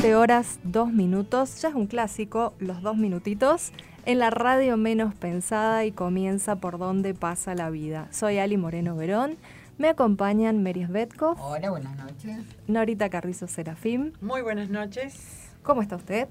20 horas, 2 minutos, ya es un clásico, los dos minutitos, en la radio menos pensada y comienza por donde pasa la vida. Soy Ali Moreno Verón, me acompañan Meris Betko. Hola, buenas noches. Norita Carrizo Serafim. Muy buenas noches. ¿Cómo está usted?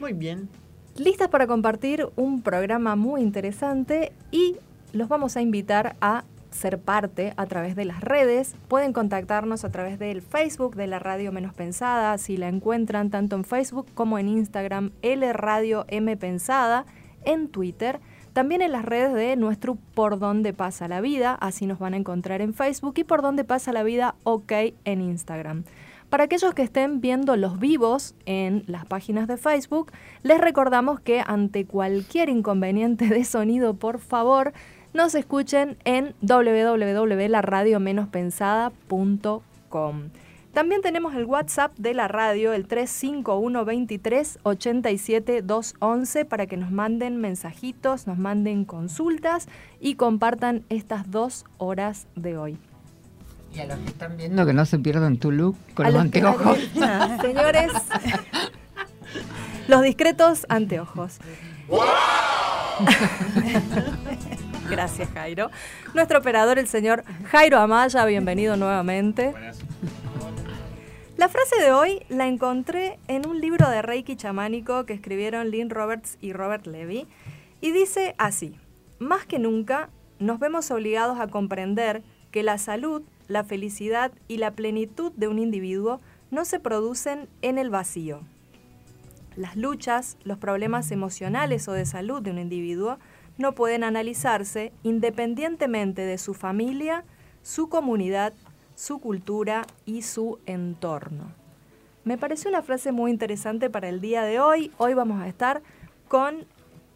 Muy bien. Listas para compartir un programa muy interesante y los vamos a invitar a ser parte a través de las redes. Pueden contactarnos a través del Facebook de la Radio Menos Pensada, si la encuentran tanto en Facebook como en Instagram, L Radio M Pensada, en Twitter, también en las redes de nuestro Por Dónde Pasa la Vida, así nos van a encontrar en Facebook y Por Dónde Pasa la Vida OK en Instagram. Para aquellos que estén viendo los vivos en las páginas de Facebook, les recordamos que ante cualquier inconveniente de sonido, por favor, nos escuchen en www.laradiomeноspensada.com. También tenemos el WhatsApp de la radio, el 351 23 87 211, para que nos manden mensajitos, nos manden consultas y compartan estas dos horas de hoy. Y a los que están viendo que no se pierdan tu look con los anteojos. Señores, los discretos anteojos. Gracias, Jairo. Nuestro operador, el señor Jairo Amaya, bienvenido nuevamente. La frase de hoy la encontré en un libro de Reiki chamánico que escribieron Lynn Roberts y Robert Levy y dice así, más que nunca nos vemos obligados a comprender que la salud, la felicidad y la plenitud de un individuo no se producen en el vacío. Las luchas, los problemas emocionales o de salud de un individuo no pueden analizarse independientemente de su familia, su comunidad, su cultura y su entorno. Me parece una frase muy interesante para el día de hoy. Hoy vamos a estar con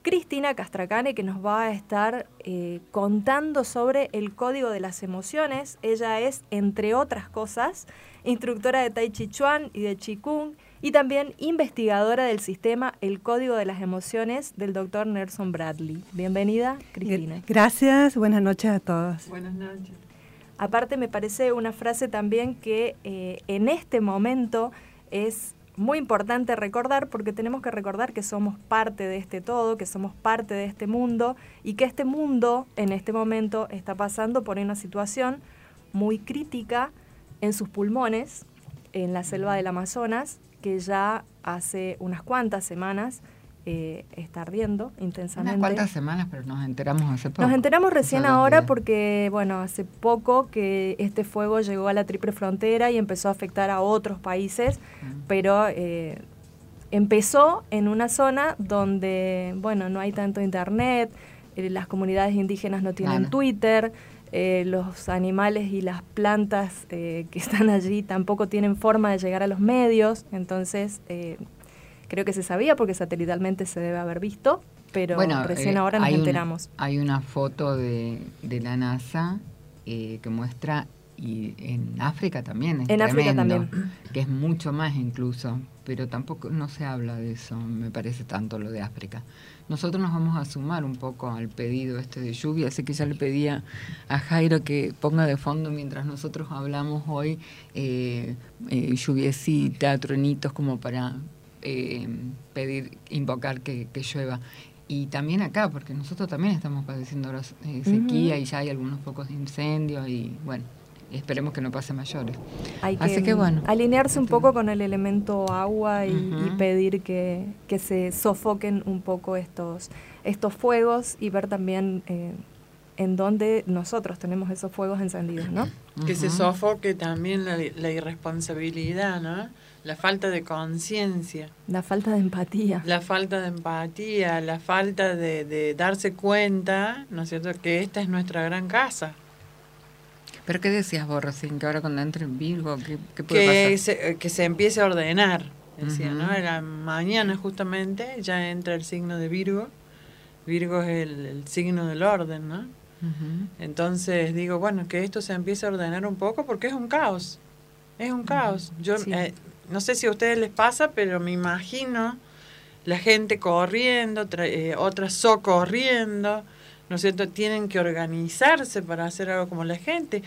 Cristina Castracane que nos va a estar eh, contando sobre el código de las emociones. Ella es, entre otras cosas, instructora de Tai Chi Chuan y de Qigong y también investigadora del sistema El Código de las Emociones del doctor Nelson Bradley. Bienvenida, Cristina. Gracias, buenas noches a todos. Buenas noches. Aparte me parece una frase también que eh, en este momento es muy importante recordar porque tenemos que recordar que somos parte de este todo, que somos parte de este mundo y que este mundo en este momento está pasando por una situación muy crítica en sus pulmones, en la selva del Amazonas, que ya hace unas cuantas semanas eh, está ardiendo intensamente. Unas cuantas semanas, pero nos enteramos hace poco. Nos enteramos recién ahora porque, bueno, hace poco que este fuego llegó a la triple frontera y empezó a afectar a otros países, pero eh, empezó en una zona donde, bueno, no hay tanto internet, eh, las comunidades indígenas no tienen Twitter, los animales y las plantas que están allí tampoco tienen forma de llegar a los medios, entonces Creo que se sabía porque satelitalmente se debe haber visto, pero recién eh, ahora nos enteramos. hay una foto de, la NASA eh, que muestra, y en África también es en África también. que es mucho más incluso, pero tampoco no se habla de eso, me parece tanto lo de África. Nosotros nos vamos a sumar un poco al pedido este de lluvia, así que ya le pedía a Jairo que ponga de fondo mientras nosotros hablamos hoy eh, eh lluviecita, tronitos como para eh, pedir, invocar que, llueva. Y también acá, porque nosotros también estamos padeciendo eh, sequía y ya hay algunos pocos incendios y bueno, esperemos que no pase mayores. Hay Así que, bueno. Alinearse un poco con el elemento agua y, pedir que, se sofoquen un poco estos, estos fuegos y ver también eh, en dónde nosotros tenemos esos fuegos encendidos, ¿no? Que se sofoque también la, la irresponsabilidad, ¿no? la falta de conciencia. La falta de empatía. La falta de empatía, la falta de, darse cuenta, ¿no es cierto?, que esta es nuestra gran casa. ¿Pero qué decías vos recién? Que ahora cuando entre en Virgo, ¿qué, puede que pasar? Se, que se empiece a ordenar, decía, ¿no? Era mañana justamente ya entra el signo de Virgo. Virgo es el, signo del orden, ¿no? Entonces digo, bueno, que esto se empiece a ordenar un poco porque es un caos. Es un caos. Yo eh, no sé si a ustedes les pasa, pero me imagino la gente corriendo, eh, otras socorriendo, ¿no es cierto? Tienen que organizarse para hacer algo como la gente.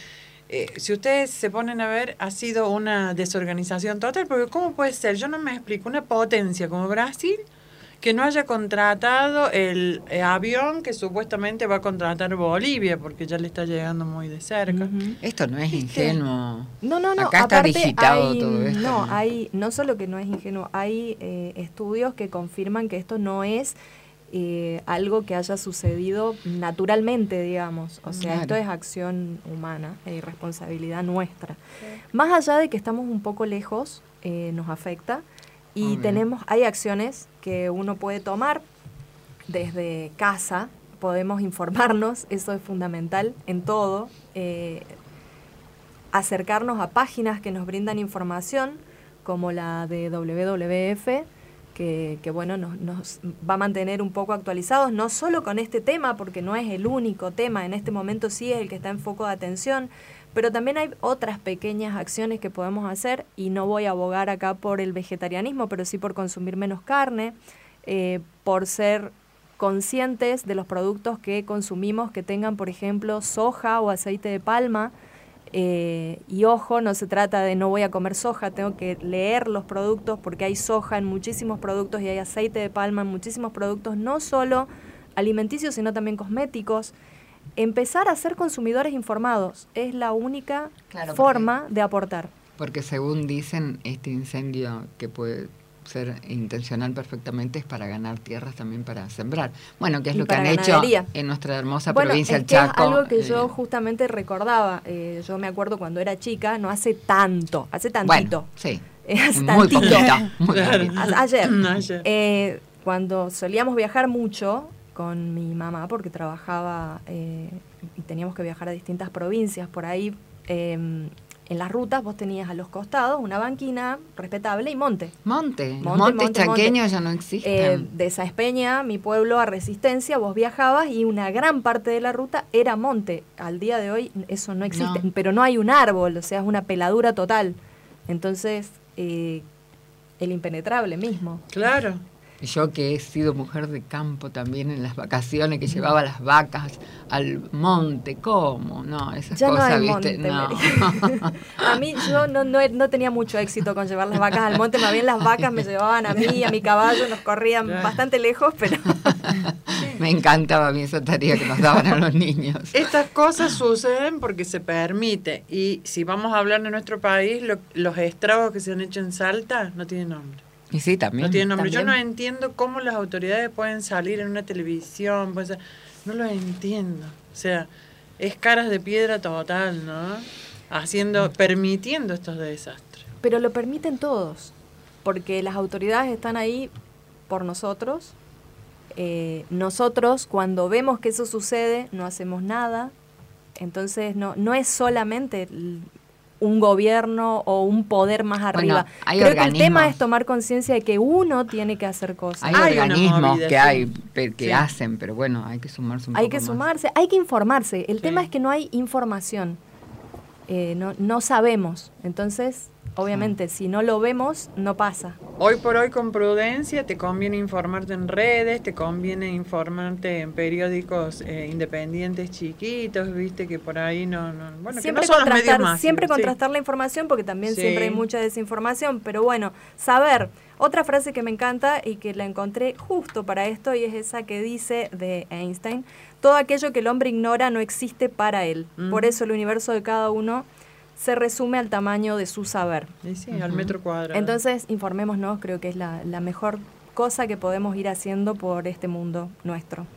eh, si ustedes se ponen a ver, ha sido una desorganización total, porque ¿cómo puede ser? Yo no me explico, una potencia como Brasil que no haya contratado el eh, avión que supuestamente va a contratar Bolivia, porque ya le está llegando muy de cerca. Esto no es ingenuo. No, no, no. Acá está digitado todo esto. No, hay, no solo que no es ingenuo, hay eh, estudios que confirman que esto no es eh, algo que haya sucedido naturalmente, digamos. O sea, esto es acción humana y responsabilidad nuestra. Más allá de que estamos un poco lejos, nos afecta. Y tenemos, hay acciones que uno puede tomar desde casa, podemos informarnos, eso es fundamental en todo, eh, acercarnos a páginas que nos brindan información, como la de WWF, que, bueno, nos, nos, va a mantener un poco actualizados, no solo con este tema, porque no es el único tema, en este momento sí es el que está en foco de atención, pero también hay otras pequeñas acciones que podemos hacer y no voy a abogar acá por el vegetarianismo, pero sí por consumir menos carne, eh, por ser conscientes de los productos que consumimos que tengan, por ejemplo, soja o aceite de palma. Eh, y ojo, no se trata de no voy a comer soja, tengo que leer los productos porque hay soja en muchísimos productos y hay aceite de palma en muchísimos productos, no solo alimenticios, sino también cosméticos empezar a ser consumidores informados es la única forma de aportar. Porque según dicen, este incendio que puede ser intencional perfectamente es para ganar tierras también para sembrar. Bueno, que es lo que han hecho en nuestra hermosa provincia del Chaco. Es algo que yo eh, justamente recordaba. Eh, yo me acuerdo cuando era chica, no hace tanto, hace tantito. sí. hace muy tantito. Ayer. Eh, cuando solíamos viajar mucho, con mi mamá porque trabajaba eh, y teníamos que viajar a distintas provincias. Por ahí, em, en las rutas, vos tenías a los costados una banquina respetable y monte. Monte, montes chaqueños ya no existen. Eh, de esa Espeña, mi pueblo, a Resistencia, vos viajabas y una gran parte de la ruta era monte. Al día de hoy eso no existe, pero no hay un árbol, o sea, es una peladura total. Entonces, eh, el impenetrable mismo. Claro. Yo que he sido mujer de campo también en las vacaciones, que llevaba las vacas al monte, ¿cómo? No, esas cosas, ¿viste? no. a mí yo no, no, tenía mucho éxito con llevar las vacas al monte, más bien las vacas me llevaban a mí, a mi caballo, nos corrían bastante lejos, pero... me encantaba a mí esa tarea que nos daban a los niños. Estas cosas suceden porque se permite, y si vamos a hablar de nuestro país, los estragos que se han hecho en Salta no tienen nombre. Y sí, también. No tiene nombre. Yo no entiendo cómo las autoridades pueden salir en una televisión. Pues, no lo entiendo. O sea, es caras de piedra total, ¿no? Haciendo, permitiendo estos desastres. Pero lo permiten todos, porque las autoridades están ahí por nosotros. Eh, nosotros, cuando vemos que eso sucede, no hacemos nada. Entonces, no, no es solamente un gobierno o un poder más arriba. Creo que el tema es tomar conciencia de que uno tiene que hacer cosas. Hay, organismos que hay que hacen, pero bueno, hay que sumarse un Hay que sumarse, hay que informarse. El tema es que no hay información. Eh, no, no sabemos. Entonces, Obviamente, si no lo vemos, no pasa. Hoy por hoy con prudencia te conviene informarte en redes, te conviene informarte en periódicos eh, independientes chiquitos, viste que por ahí no, no bueno, siempre que no son contrastar, los Siempre contrastar la información porque también siempre hay mucha desinformación, pero bueno, saber. Otra frase que me encanta y que la encontré justo para esto y es esa que dice de Einstein, todo aquello que el hombre ignora no existe para él. Por eso el universo de cada uno se resume al tamaño de su saber. Sí, al metro cuadrado. Entonces, informémonos, creo que es la, mejor cosa que podemos ir haciendo por este mundo nuestro.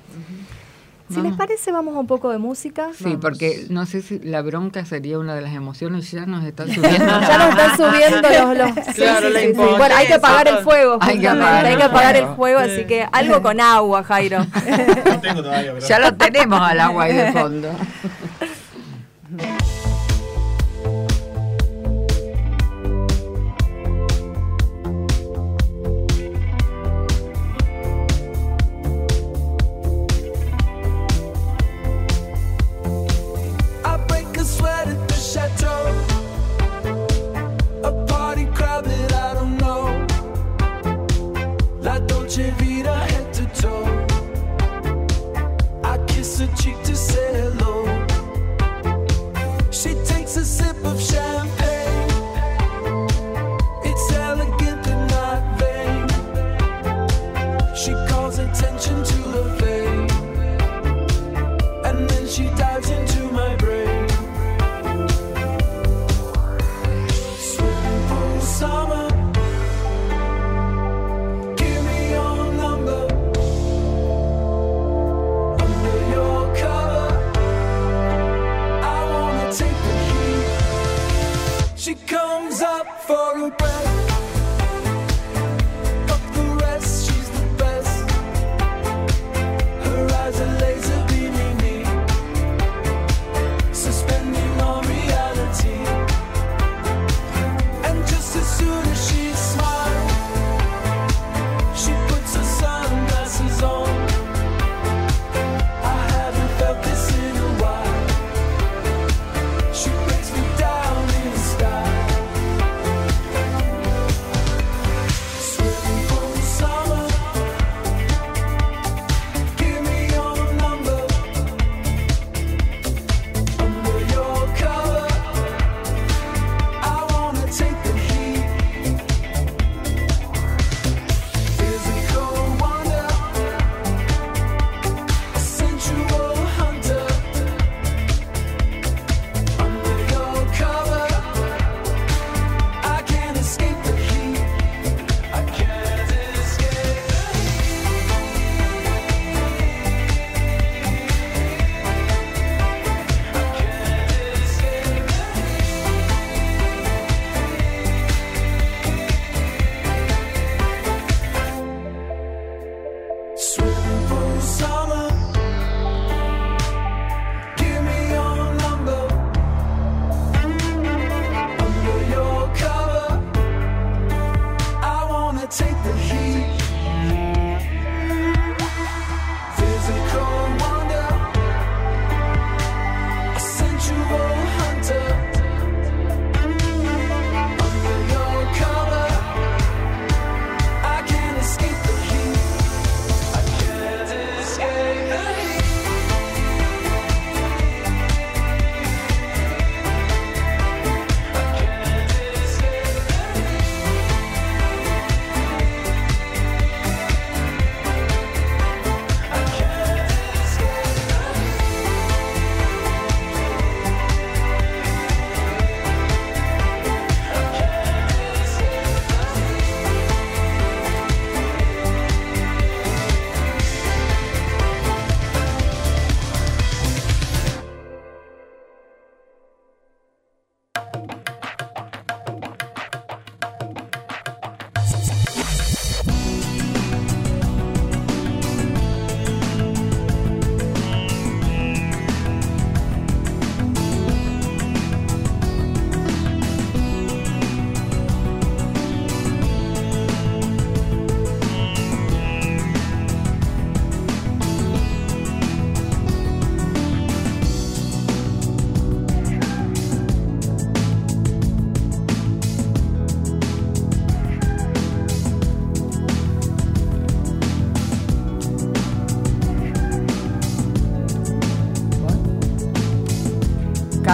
Si les parece, vamos a un poco de música. Sí, porque no sé si la bronca sería una de las emociones, ya nos están subiendo. ya nos están subiendo los... claro, Bueno, hay que apagar el fuego. Hay que apagar, hay que apagar el fuego, así que algo con agua, Jairo. tengo todavía, Ya lo tenemos al agua ahí de fondo.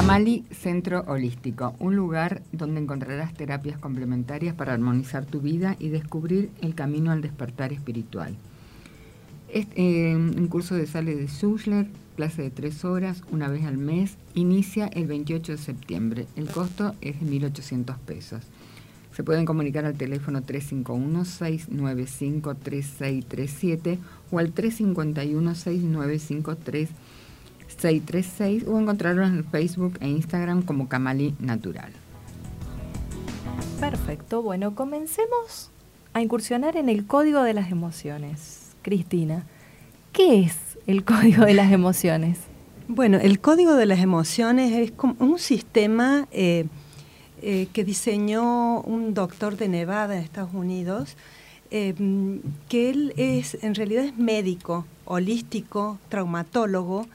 Camali Centro Holístico, un lugar donde encontrarás terapias complementarias para armonizar tu vida y descubrir el camino al despertar espiritual. Este, un curso de sale de Schussler, clase de tres horas, una vez al mes, inicia el 28 de septiembre. El costo es de 1.800 pesos. Se pueden comunicar al teléfono 351-695-3637 o al 351-695-3637 636 o encontrarlo en Facebook e Instagram como Camali Natural. Perfecto, bueno, comencemos a incursionar en el código de las emociones. Cristina, ¿qué es el código de las emociones? Bueno, el código de las emociones es como un sistema eh, eh, que diseñó un doctor de Nevada en Estados Unidos, eh, que él es, en realidad es médico, holístico, traumatólogo,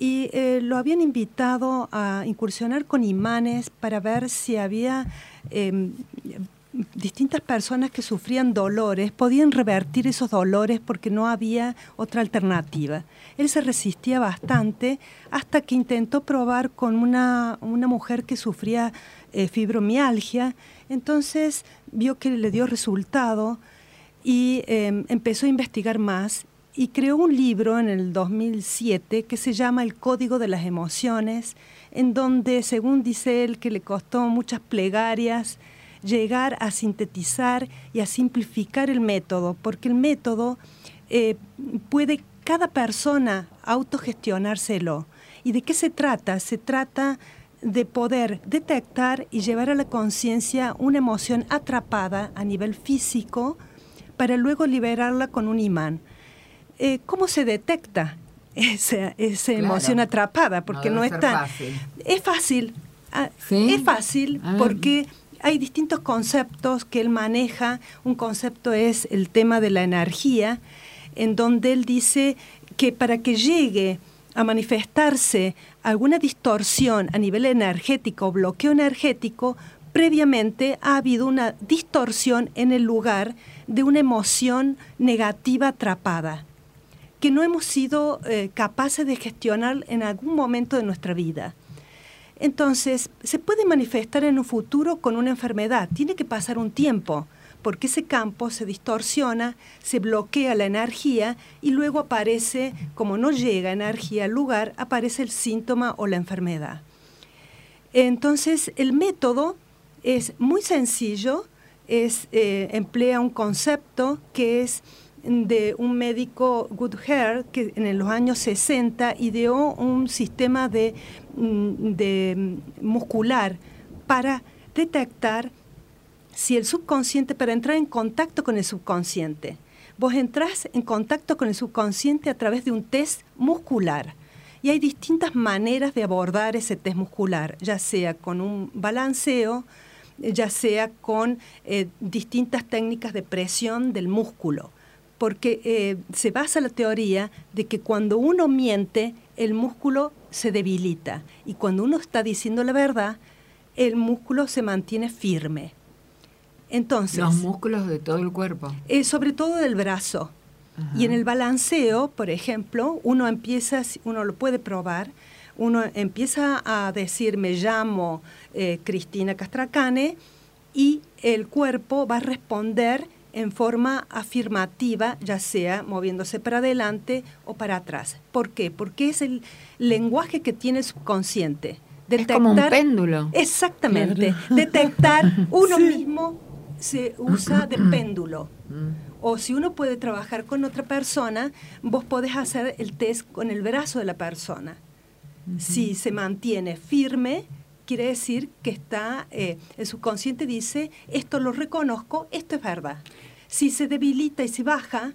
y eh, lo habían invitado a incursionar con imanes para ver si había em, distintas personas que sufrían dolores, podían revertir esos dolores porque no había otra alternativa. Él se resistía bastante hasta que intentó probar con una, mujer que sufría eh, fibromialgia, entonces vio que le dio resultado y em, empezó a investigar más y creó un libro en el 2007 que se llama El Código de las Emociones, en donde, según dice él, que le costó muchas plegarias llegar a sintetizar y a simplificar el método, porque el método eh, puede cada persona autogestionárselo. ¿Y de qué se trata? Se trata de poder detectar y llevar a la conciencia una emoción atrapada a nivel físico para luego liberarla con un imán. Eh, ¿cómo se detecta esa, emoción atrapada? Porque no, es tan... Fácil. Es fácil. Ah, es fácil porque hay distintos conceptos que él maneja. Un concepto es el tema de la energía, en donde él dice que para que llegue a manifestarse alguna distorsión a nivel energético bloqueo energético, previamente ha habido una distorsión en el lugar de una emoción negativa atrapada que no hemos sido eh, capaces de gestionar en algún momento de nuestra vida. Entonces, se puede manifestar en un futuro con una enfermedad, tiene que pasar un tiempo, porque ese campo se distorsiona, se bloquea la energía y luego aparece, como no llega energía al lugar, aparece el síntoma o la enfermedad. Entonces, el método es muy sencillo, es, eh, emplea un concepto que es de un médico Goodhair que en los años 60 ideó un sistema de, mm, de muscular para detectar si el subconsciente, para entrar en contacto con el subconsciente. Vos entrás en contacto con el subconsciente a través de un test muscular. Y hay distintas maneras de abordar ese test muscular, ya sea con un balanceo, ya sea con eh, distintas técnicas de presión del músculo porque eh, se basa la teoría de que cuando uno miente, el músculo se debilita y cuando uno está diciendo la verdad, el músculo se mantiene firme. Entonces, los músculos de todo el cuerpo. Eh, sobre todo del brazo. Y en el balanceo, por ejemplo, uno empieza, uno lo puede probar, uno empieza a decir, me llamo eh, Cristina Castracane, y el cuerpo va a responder en forma afirmativa, ya sea moviéndose para adelante o para atrás. ¿Por qué? Porque es el lenguaje que tiene el subconsciente. Detectar, es como un péndulo. Exactamente. Detectar uno mismo se usa de péndulo. Mm. O si uno puede trabajar con otra persona, vos podés hacer el test con el brazo de la persona. Si se mantiene firme, quiere decir que está, eh, el subconsciente dice, esto lo reconozco, esto es verdad. Si se debilita y se baja,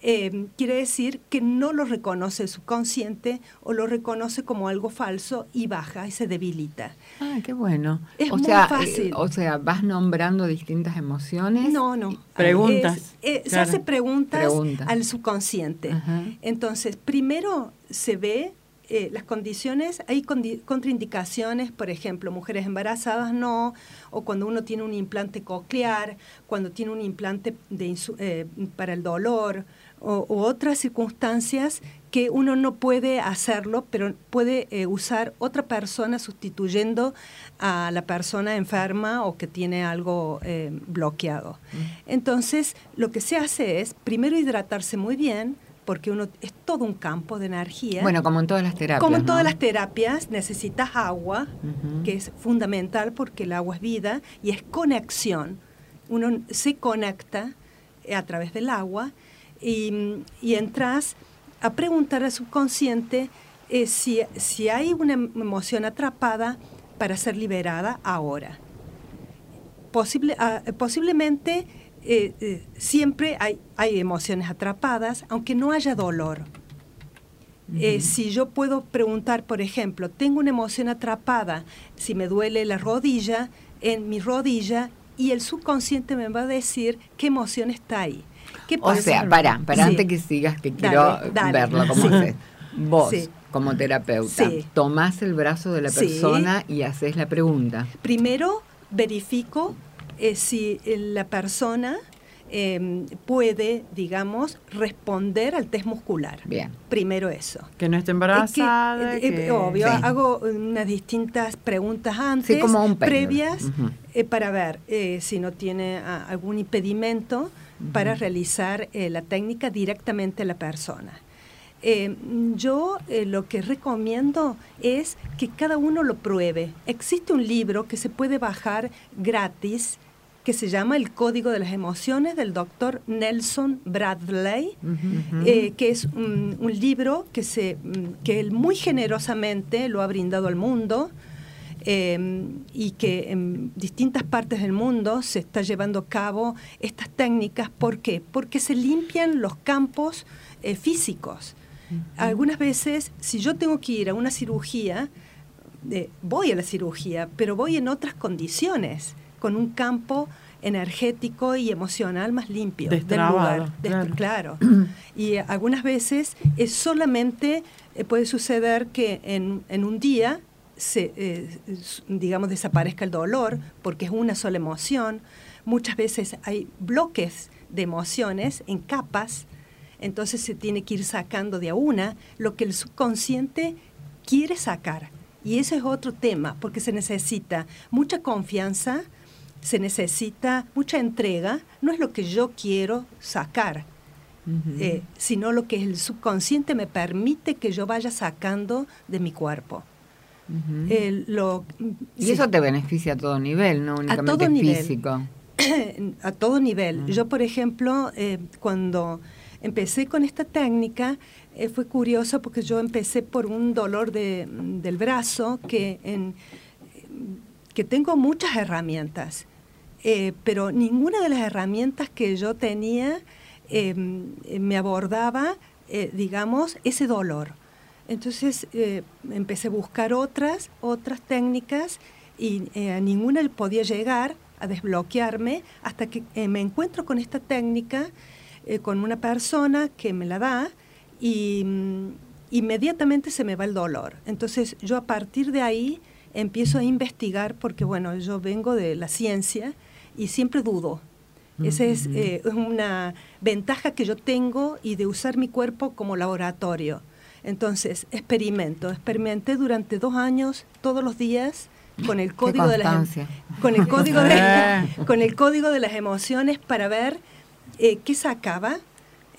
eh, quiere decir que no lo reconoce el subconsciente o lo reconoce como algo falso y baja y se debilita. Ah, qué bueno. Es o muy sea, fácil. Eh, o sea, vas nombrando distintas emociones. No, no. Preguntas. Se hace preguntas, al subconsciente. Entonces, primero se ve eh, las condiciones, hay contraindicaciones, por ejemplo, mujeres embarazadas no, o cuando uno tiene un implante coclear, cuando tiene un implante de eh, para el dolor, o, otras circunstancias que uno no puede hacerlo, pero puede eh, usar otra persona sustituyendo a la persona enferma o que tiene algo eh, bloqueado. Entonces, lo que se hace es primero hidratarse muy bien, porque uno es todo un campo de energía. Bueno, como en todas las terapias. Como en todas las terapias, necesitas agua, que es fundamental porque el agua es vida y es conexión. Uno se conecta a través del agua y, y entras a preguntar al subconsciente eh, si, si hay una emoción atrapada para ser liberada ahora. Posible, ah, posiblemente eh, eh, siempre hay, hay, emociones atrapadas, aunque no haya dolor. si yo puedo preguntar, por ejemplo, tengo una emoción atrapada, si me duele la rodilla, en mi rodilla, y el subconsciente me va a decir qué emoción está ahí. O sea, para, para antes que sigas, que quiero verlo como sí. Vos, como terapeuta, tomás el brazo de la persona y haces la pregunta. Primero verifico eh, si la persona em, puede, digamos, responder al test muscular. Bien. Primero eso. Que no esté embarazada. Eh, eh, obvio, hago unas distintas preguntas antes, previas, para ver si no tiene ah, algún impedimento para realizar eh, la técnica directamente a la persona. Eh, yo eh, lo que recomiendo es que cada uno lo pruebe. Existe un libro que se puede bajar gratis que se llama El Código de las Emociones del doctor Nelson Bradley, que es un, libro que, se, mm, que él muy generosamente lo ha brindado al mundo. Em, y que en distintas partes del mundo se está llevando a cabo estas técnicas. ¿Por qué? Porque se limpian los campos eh, físicos. Algunas veces, si yo tengo que ir a una cirugía, eh, voy a la cirugía, pero voy en otras condiciones, con un campo energético y emocional más limpio del lugar. Claro. Y algunas veces es solamente, eh, puede suceder que en, en un día se, eh, digamos, desaparezca el dolor, porque es una sola emoción. Muchas veces hay bloques de emociones en capas, entonces se tiene que ir sacando de a una lo que el subconsciente quiere sacar. Y ese es otro tema, porque se necesita mucha confianza, se necesita mucha entrega, no es lo que yo quiero sacar, eh, sino lo que el subconsciente me permite que yo vaya sacando de mi cuerpo. Lo, y eso te beneficia a todo nivel, no únicamente a todo físico. a todo nivel. Yo, por ejemplo, eh, cuando empecé con esta técnica, eh, fue curioso porque yo empecé por un dolor de, del brazo que, en, que tengo muchas herramientas, eh, pero ninguna de las herramientas que yo tenía me abordaba, digamos, ese dolor. Entonces eh, empecé a buscar otras, otras técnicas y eh, a ninguna podía llegar a desbloquearme hasta que eh, me encuentro con esta técnica, con una persona que me la da y mm, inmediatamente se me va el dolor. Entonces yo a partir de ahí empiezo a investigar porque bueno, yo vengo de la ciencia y siempre dudo. Esa es una ventaja que yo tengo y de usar mi cuerpo como laboratorio. Entonces, experimento. Experimenté durante dos años, todos los días, con el código de las em, con el código de con el código de las emociones para ver eh, qué sacaba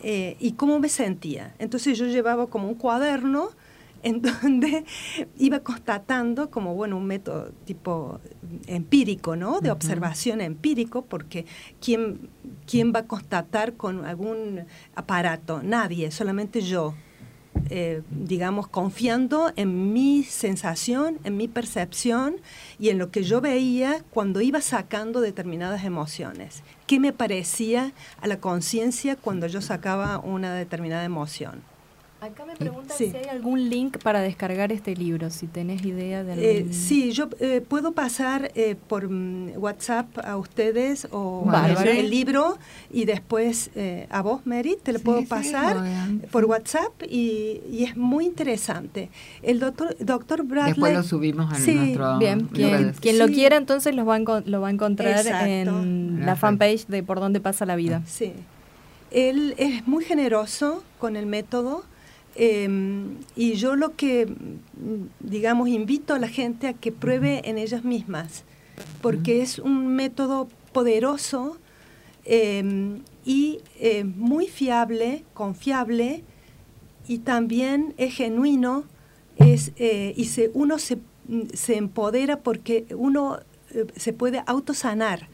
eh, y cómo me sentía. Entonces yo llevaba como un cuaderno en donde iba constatando como bueno un método tipo empírico, ¿no? De observación empírico, porque quién quién va a constatar con algún aparato, nadie, solamente yo. Eh, digamos, confiando en mi sensación, en mi percepción y en lo que yo veía cuando iba sacando determinadas emociones. ¿Qué me parecía a la conciencia cuando yo sacaba una determinada emoción? Acá me preguntan si hay algún link para descargar este libro, si tenés idea de eh, sí, yo eh, puedo pasar eh, por mm, WhatsApp a ustedes o el libro y después a vos, Mary, te lo puedo pasar por WhatsApp y, es muy interesante. El doctor, doctor Bradley... Después lo subimos a nuestro... Bien, quien, quien lo quiera entonces lo va a, lo va a encontrar en la fanpage de Por dónde pasa la vida. Sí. él es muy generoso con el método em, y yo lo que, digamos, invito a la gente a que pruebe en ellas mismas, porque es un método poderoso em, y eh, muy fiable, confiable y también es genuino es, eh, y se, uno se, se, empodera porque uno eh, se puede autosanar.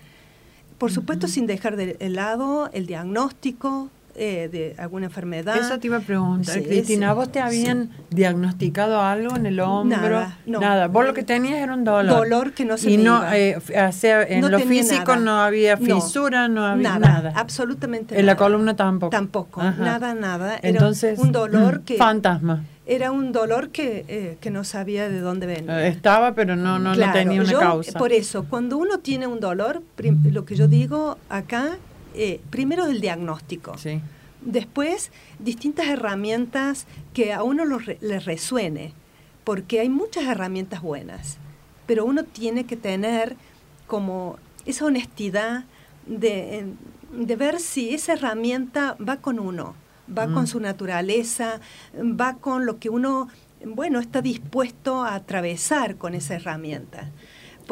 Por supuesto, sin dejar de lado el diagnóstico, eh, de alguna enfermedad. Eso te iba a preguntar, Cristina, ¿vos te habían diagnosticado algo en el hombro? Nada, Nada. Vos lo que tenías era un dolor. Dolor que no se Y me no, iba. eh, o sea, en lo físico no había fisura, no, había nada. absolutamente En nada. la columna tampoco. Tampoco, Ajá. nada, nada. Era Entonces, un dolor mm, que... Fantasma. Era un dolor que, eh, que no sabía de dónde venía. Eh, Estaba, pero no, no, no Claro, tenía una yo, causa. Por eso, cuando uno tiene un dolor, lo que yo digo acá, eh, primero el diagnóstico. Sí. Después, distintas herramientas que a uno lo re- le resuene, porque hay muchas herramientas buenas, pero uno tiene que tener como esa honestidad de, de ver si esa herramienta va con uno, va Mm. con su naturaleza, va con lo que uno, bueno, está dispuesto a atravesar con esa herramienta.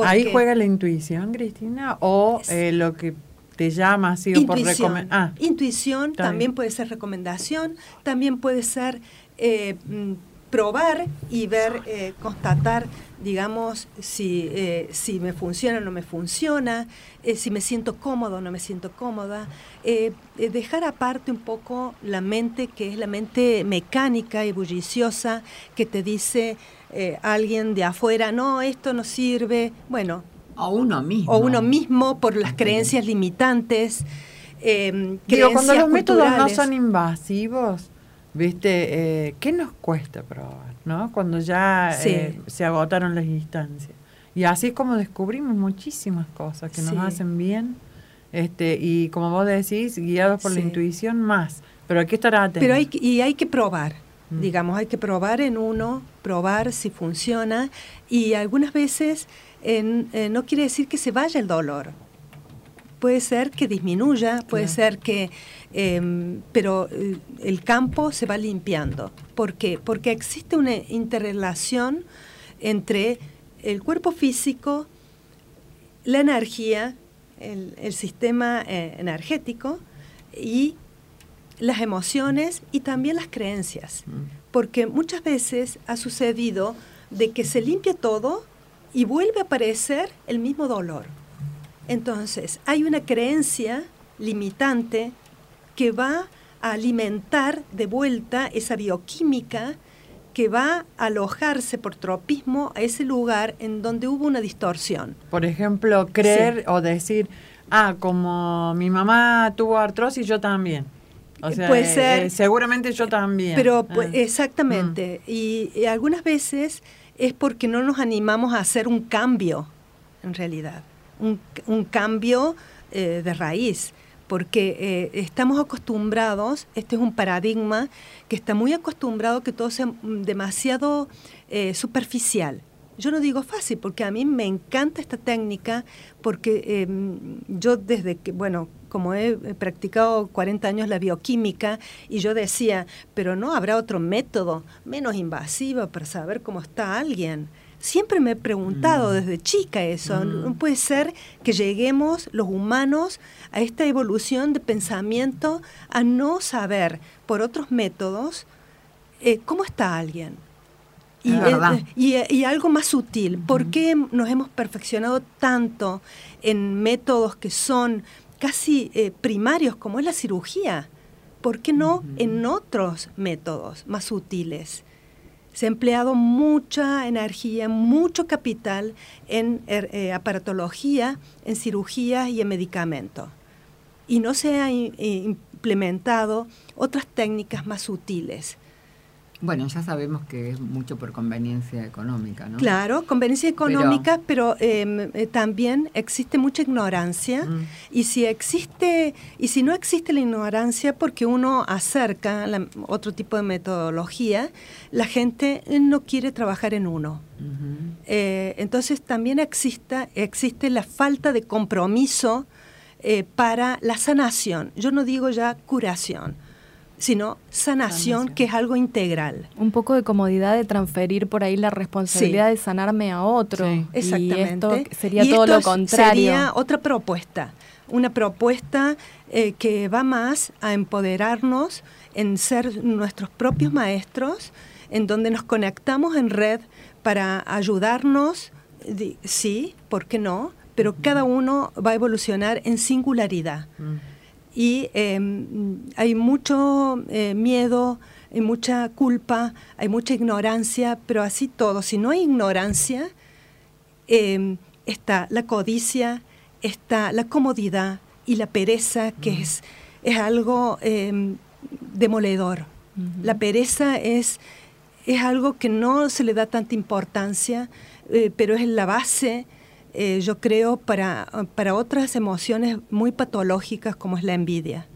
Ahí juega la intuición, Cristina, o eh, lo que te llama así o por. Ah, Intuición Está también puede ser recomendación, también puede ser eh, mm, probar y ver, eh, constatar, digamos, si, eh, si me funciona o no me funciona, si me siento cómodo o no me siento cómoda. Dejar aparte un poco la mente, que es la mente mecánica y bulliciosa, que te dice alguien de afuera, no, esto no sirve. Bueno, O uno mismo. o uno mismo por las creencias limitantes. eh, Digo, cuando los métodos no son invasivos, ¿viste? Eh, ¿Qué nos cuesta probar? ¿no? Cuando ya Sí. eh, se agotaron las instancias. Y así es como descubrimos muchísimas cosas que nos Sí. hacen bien. Este, y como vos decís, guiados por la intuición más. Pero hay que estar atentos. Pero hay, y hay que probar, Digamos, hay que probar en uno, probar si funciona y algunas veces en- eh, no quiere decir que se vaya el dolor. Puede ser que disminuya, puede Claro. ser que, em, pero eh, el campo se va limpiando. ¿Por qué? Porque existe una interrelación entre el cuerpo físico, la energía, el, el sistema eh, energético y las emociones y también las creencias. Porque muchas veces ha sucedido de que se limpia todo y vuelve a aparecer el mismo dolor. Entonces, hay una creencia limitante que va a alimentar de vuelta esa bioquímica que va a alojarse por tropismo a ese lugar en donde hubo una distorsión. Por ejemplo, creer o decir, ah, como mi mamá tuvo artrosis, yo también. O Eh, sea, puede eh, ser. eh, seguramente yo también. Pero pues, Ah. exactamente, y, y algunas veces es porque no nos animamos a hacer un cambio, en realidad, un, un cambio eh, de raíz, porque eh, estamos acostumbrados, este es un paradigma que está muy acostumbrado que todo sea mm, demasiado eh, superficial. Yo no digo fácil, porque a mí me encanta esta técnica, porque eh, yo desde que, bueno, como he practicado 40 años la bioquímica, y yo decía, pero no habrá otro método menos invasivo para saber cómo está alguien. Siempre me he preguntado desde chica eso. No puede ser que lleguemos los humanos a esta evolución de pensamiento a no saber por otros métodos eh, cómo está alguien. Y, eh, y, eh, y algo más sutil, ¿por qué nos hemos perfeccionado tanto en métodos que son casi eh, primarios como es la cirugía? ¿Por qué no en otros métodos más sutiles? Se ha empleado mucha energía, mucho capital en er- eh, aparatología, en cirugías y en medicamentos. Y no se ha implementado otras técnicas más sutiles. Bueno, ya sabemos que es mucho por conveniencia económica, ¿no? Claro, conveniencia económica, pero, eh, eh, también existe mucha ignorancia Mm. y si existe y si no existe la ignorancia porque uno acerca la- otro tipo de metodología, la gente no quiere trabajar en uno. Eh, entonces también exista, existe la falta de compromiso eh, para la sanación. Yo no digo ya curación, sino sanación, que es algo integral. Un poco de comodidad de transferir por ahí la responsabilidad de sanarme a otro. Exactamente. Y esto sería todo lo contrario. Sería otra propuesta, una propuesta eh, que va más a empoderarnos en ser nuestros propios maestros, en donde nos conectamos en red para ayudarnos, sí, ¿por qué no? Pero cada uno va a evolucionar en singularidad. Mm y em, hay mucho eh, miedo, hay mucha culpa, hay mucha ignorancia, pero así todo, si no hay ignorancia, em, está la codicia, está la comodidad y la pereza, que es, es algo em, demoledor. La pereza es, es algo que no se le da tanta importancia, eh, pero es la base eh, yo creo, para, para otras emociones muy patológicas como es la envidia.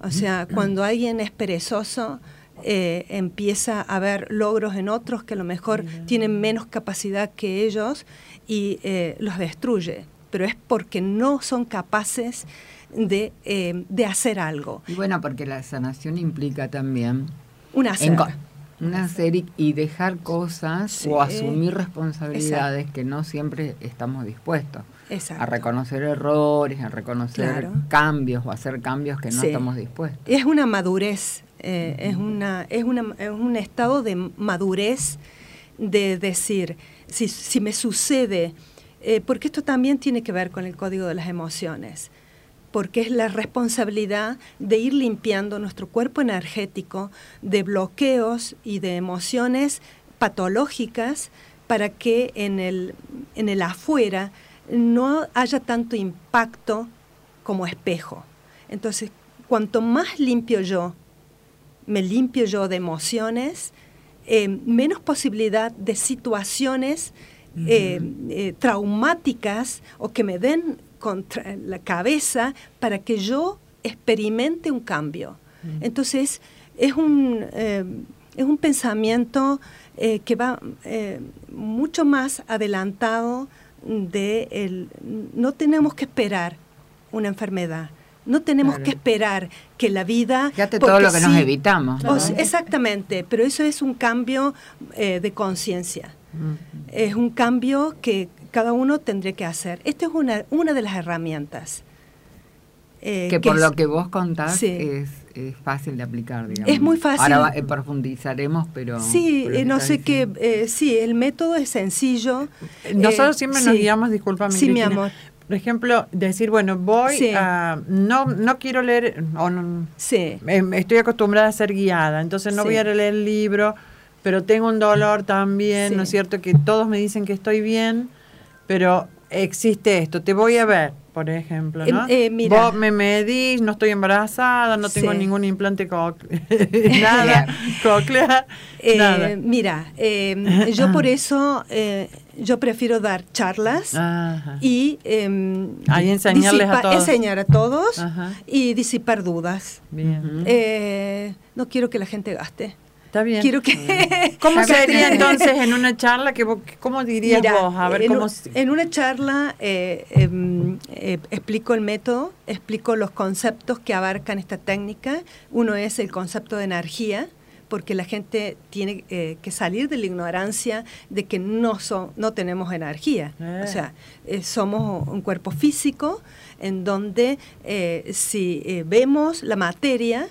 O sea, cuando alguien es perezoso, eh, empieza a ver logros en otros que a lo mejor tienen menos capacidad que ellos y eh, los destruye. Pero es porque no son capaces de, de hacer algo. Y bueno, porque la sanación implica también... Una una serie y dejar cosas o asumir responsabilidades que no siempre estamos dispuestos. A reconocer errores, a reconocer cambios o hacer cambios que no estamos dispuestos. Es una madurez, eh, es, una, es, una, es un estado de madurez de decir, si, si me sucede, eh, porque esto también tiene que ver con el código de las emociones porque es la responsabilidad de ir limpiando nuestro cuerpo energético de bloqueos y de emociones patológicas para que en el, en el afuera no haya tanto impacto como espejo. Entonces, cuanto más limpio yo, me limpio yo de emociones, eh, menos posibilidad de situaciones eh, eh, traumáticas o que me den contra la cabeza para que yo experimente un cambio. Entonces, es un, eh, es un pensamiento eh, que va eh, mucho más adelantado de el, no tenemos que esperar una enfermedad. No tenemos que esperar que la vida... Fíjate todo lo que nos evitamos. exactamente, pero eso es un cambio de conciencia. Es un cambio que cada uno tendría que hacer. Esta es una, una de las herramientas. Eh, que, por lo que vos contás es, fácil de aplicar, digamos. Es muy fácil. Ahora eh, profundizaremos, pero... Sí, eh, no sé qué, sí, el método es sencillo. Nosotros siempre nos guiamos, discúlpame. Sí, mi amor. Por ejemplo, decir, bueno, voy a... No, no quiero leer... O no, sí. estoy acostumbrada a ser guiada, entonces no voy a leer el libro, pero tengo un dolor también, ¿no es cierto? Que todos me dicen que estoy bien pero existe esto, te voy a ver, por ejemplo, ¿no? Eh, Vos me medís, no estoy embarazada, no tengo ningún implante nada, coclear, eh, Mira, eh, yo por eso yo prefiero dar charlas y em, Ahí enseñarles a todos. enseñar a todos y disipar dudas. Bien. no quiero que la gente gaste. Está bien. Quiero que... ¿Cómo sería entonces en una charla? Que, ¿Cómo dirías vos? A ver, en, cómo... en una charla eh, em, eh, explico el método, explico los conceptos que abarcan esta técnica. Uno es el concepto de energía, porque la gente tiene eh, que salir de la ignorancia de que no, son, no tenemos energía. O sea, somos un cuerpo físico en donde si vemos la materia,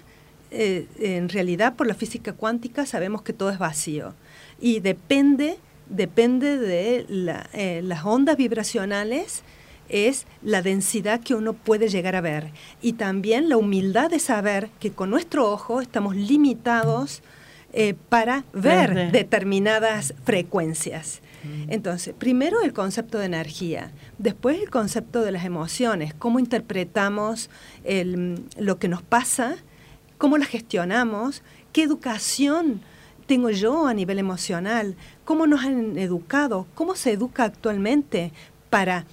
eh, en realidad por la física cuántica sabemos que todo es vacío y depende, depende de eh, las ondas vibracionales es la densidad que uno puede llegar a ver y también la humildad de saber que con nuestro ojo estamos limitados eh, para ver determinadas frecuencias. Mm. Entonces, primero el concepto de energía, después el concepto de las emociones, cómo interpretamos lo que nos pasa cómo la gestionamos, qué educación tengo yo a nivel emocional, cómo nos han educado, cómo se educa actualmente para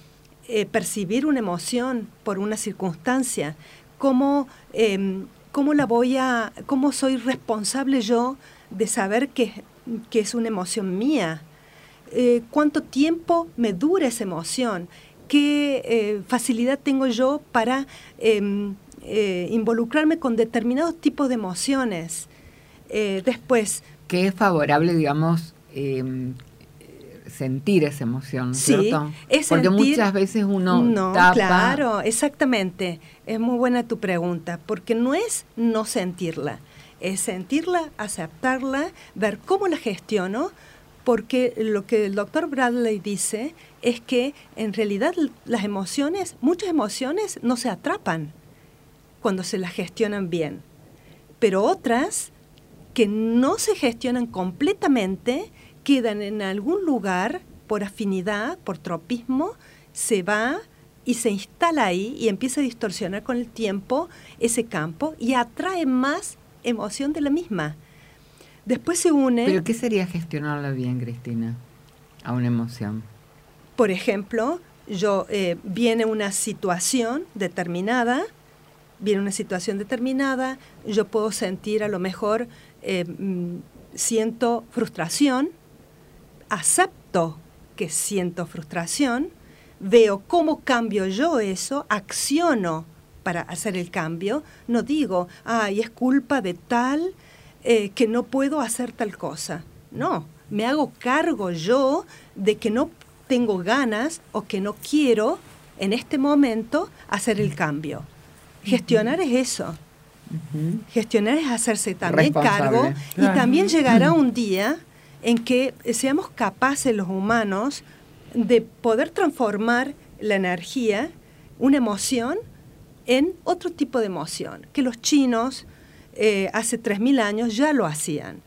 eh, percibir una emoción por una circunstancia, cómo, em, cómo la voy a, cómo soy responsable yo de saber que, que es una emoción mía, eh, cuánto tiempo me dura esa emoción, qué eh, facilidad tengo yo para em, eh, involucrarme con determinados tipos de emociones. Eh, después... Que es favorable, digamos, em, sentir esa emoción, ¿cierto? Porque muchas veces uno no, Claro, exactamente. Es muy buena tu pregunta, porque no es no sentirla, es sentirla, aceptarla, ver cómo la gestiono, porque lo que el doctor Bradley dice es que en realidad las emociones, muchas emociones no se atrapan cuando se las gestionan bien, pero otras que no se gestionan completamente quedan en algún lugar por afinidad, por tropismo, se va y se instala ahí y empieza a distorsionar con el tiempo ese campo y atrae más emoción de la misma. Después se une... ¿Pero qué sería gestionarla bien, Cristina, a una emoción? Por ejemplo, yo eh, viene una situación determinada, viene una situación determinada, yo puedo sentir a lo mejor, eh, mm, siento frustración, acepto que siento frustración, veo cómo cambio yo eso, acciono para hacer el cambio, no digo, ay, es culpa de tal eh, que no puedo hacer tal cosa. No, me hago cargo yo de que no tengo ganas o que no quiero en este momento hacer el cambio. Gestionar es eso. Gestionar es hacerse también cargo y también llegará un día en que seamos capaces los humanos de poder transformar la energía, una emoción, en otro tipo de emoción, que los chinos eh, hace 3.000 años ya lo hacían,